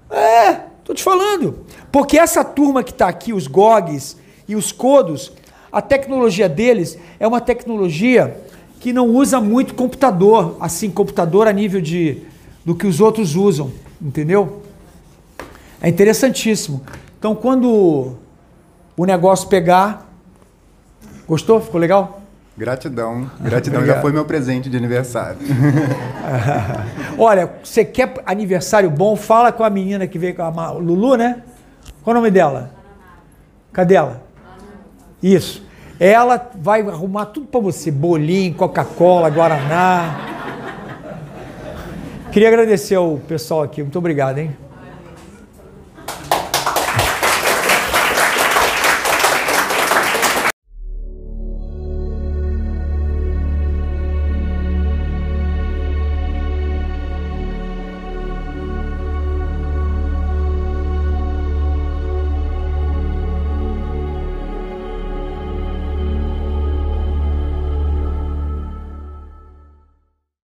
É, tô te falando. Porque essa turma que está aqui, os GOGs e os CODOS, a tecnologia deles é uma tecnologia que não usa muito computador, assim, computador a nível de do que os outros usam, entendeu? É interessantíssimo. Então, quando o negócio pegar, gostou? Ficou legal? Gratidão. Gratidão já foi meu presente de aniversário. Olha, você quer aniversário bom? Fala com a menina que veio com a Lulu, né? Qual o nome dela? Cadê ela? Isso. Ela vai arrumar tudo para você: bolinho, Coca-Cola, Guaraná. Queria agradecer ao pessoal aqui. Muito obrigado, hein?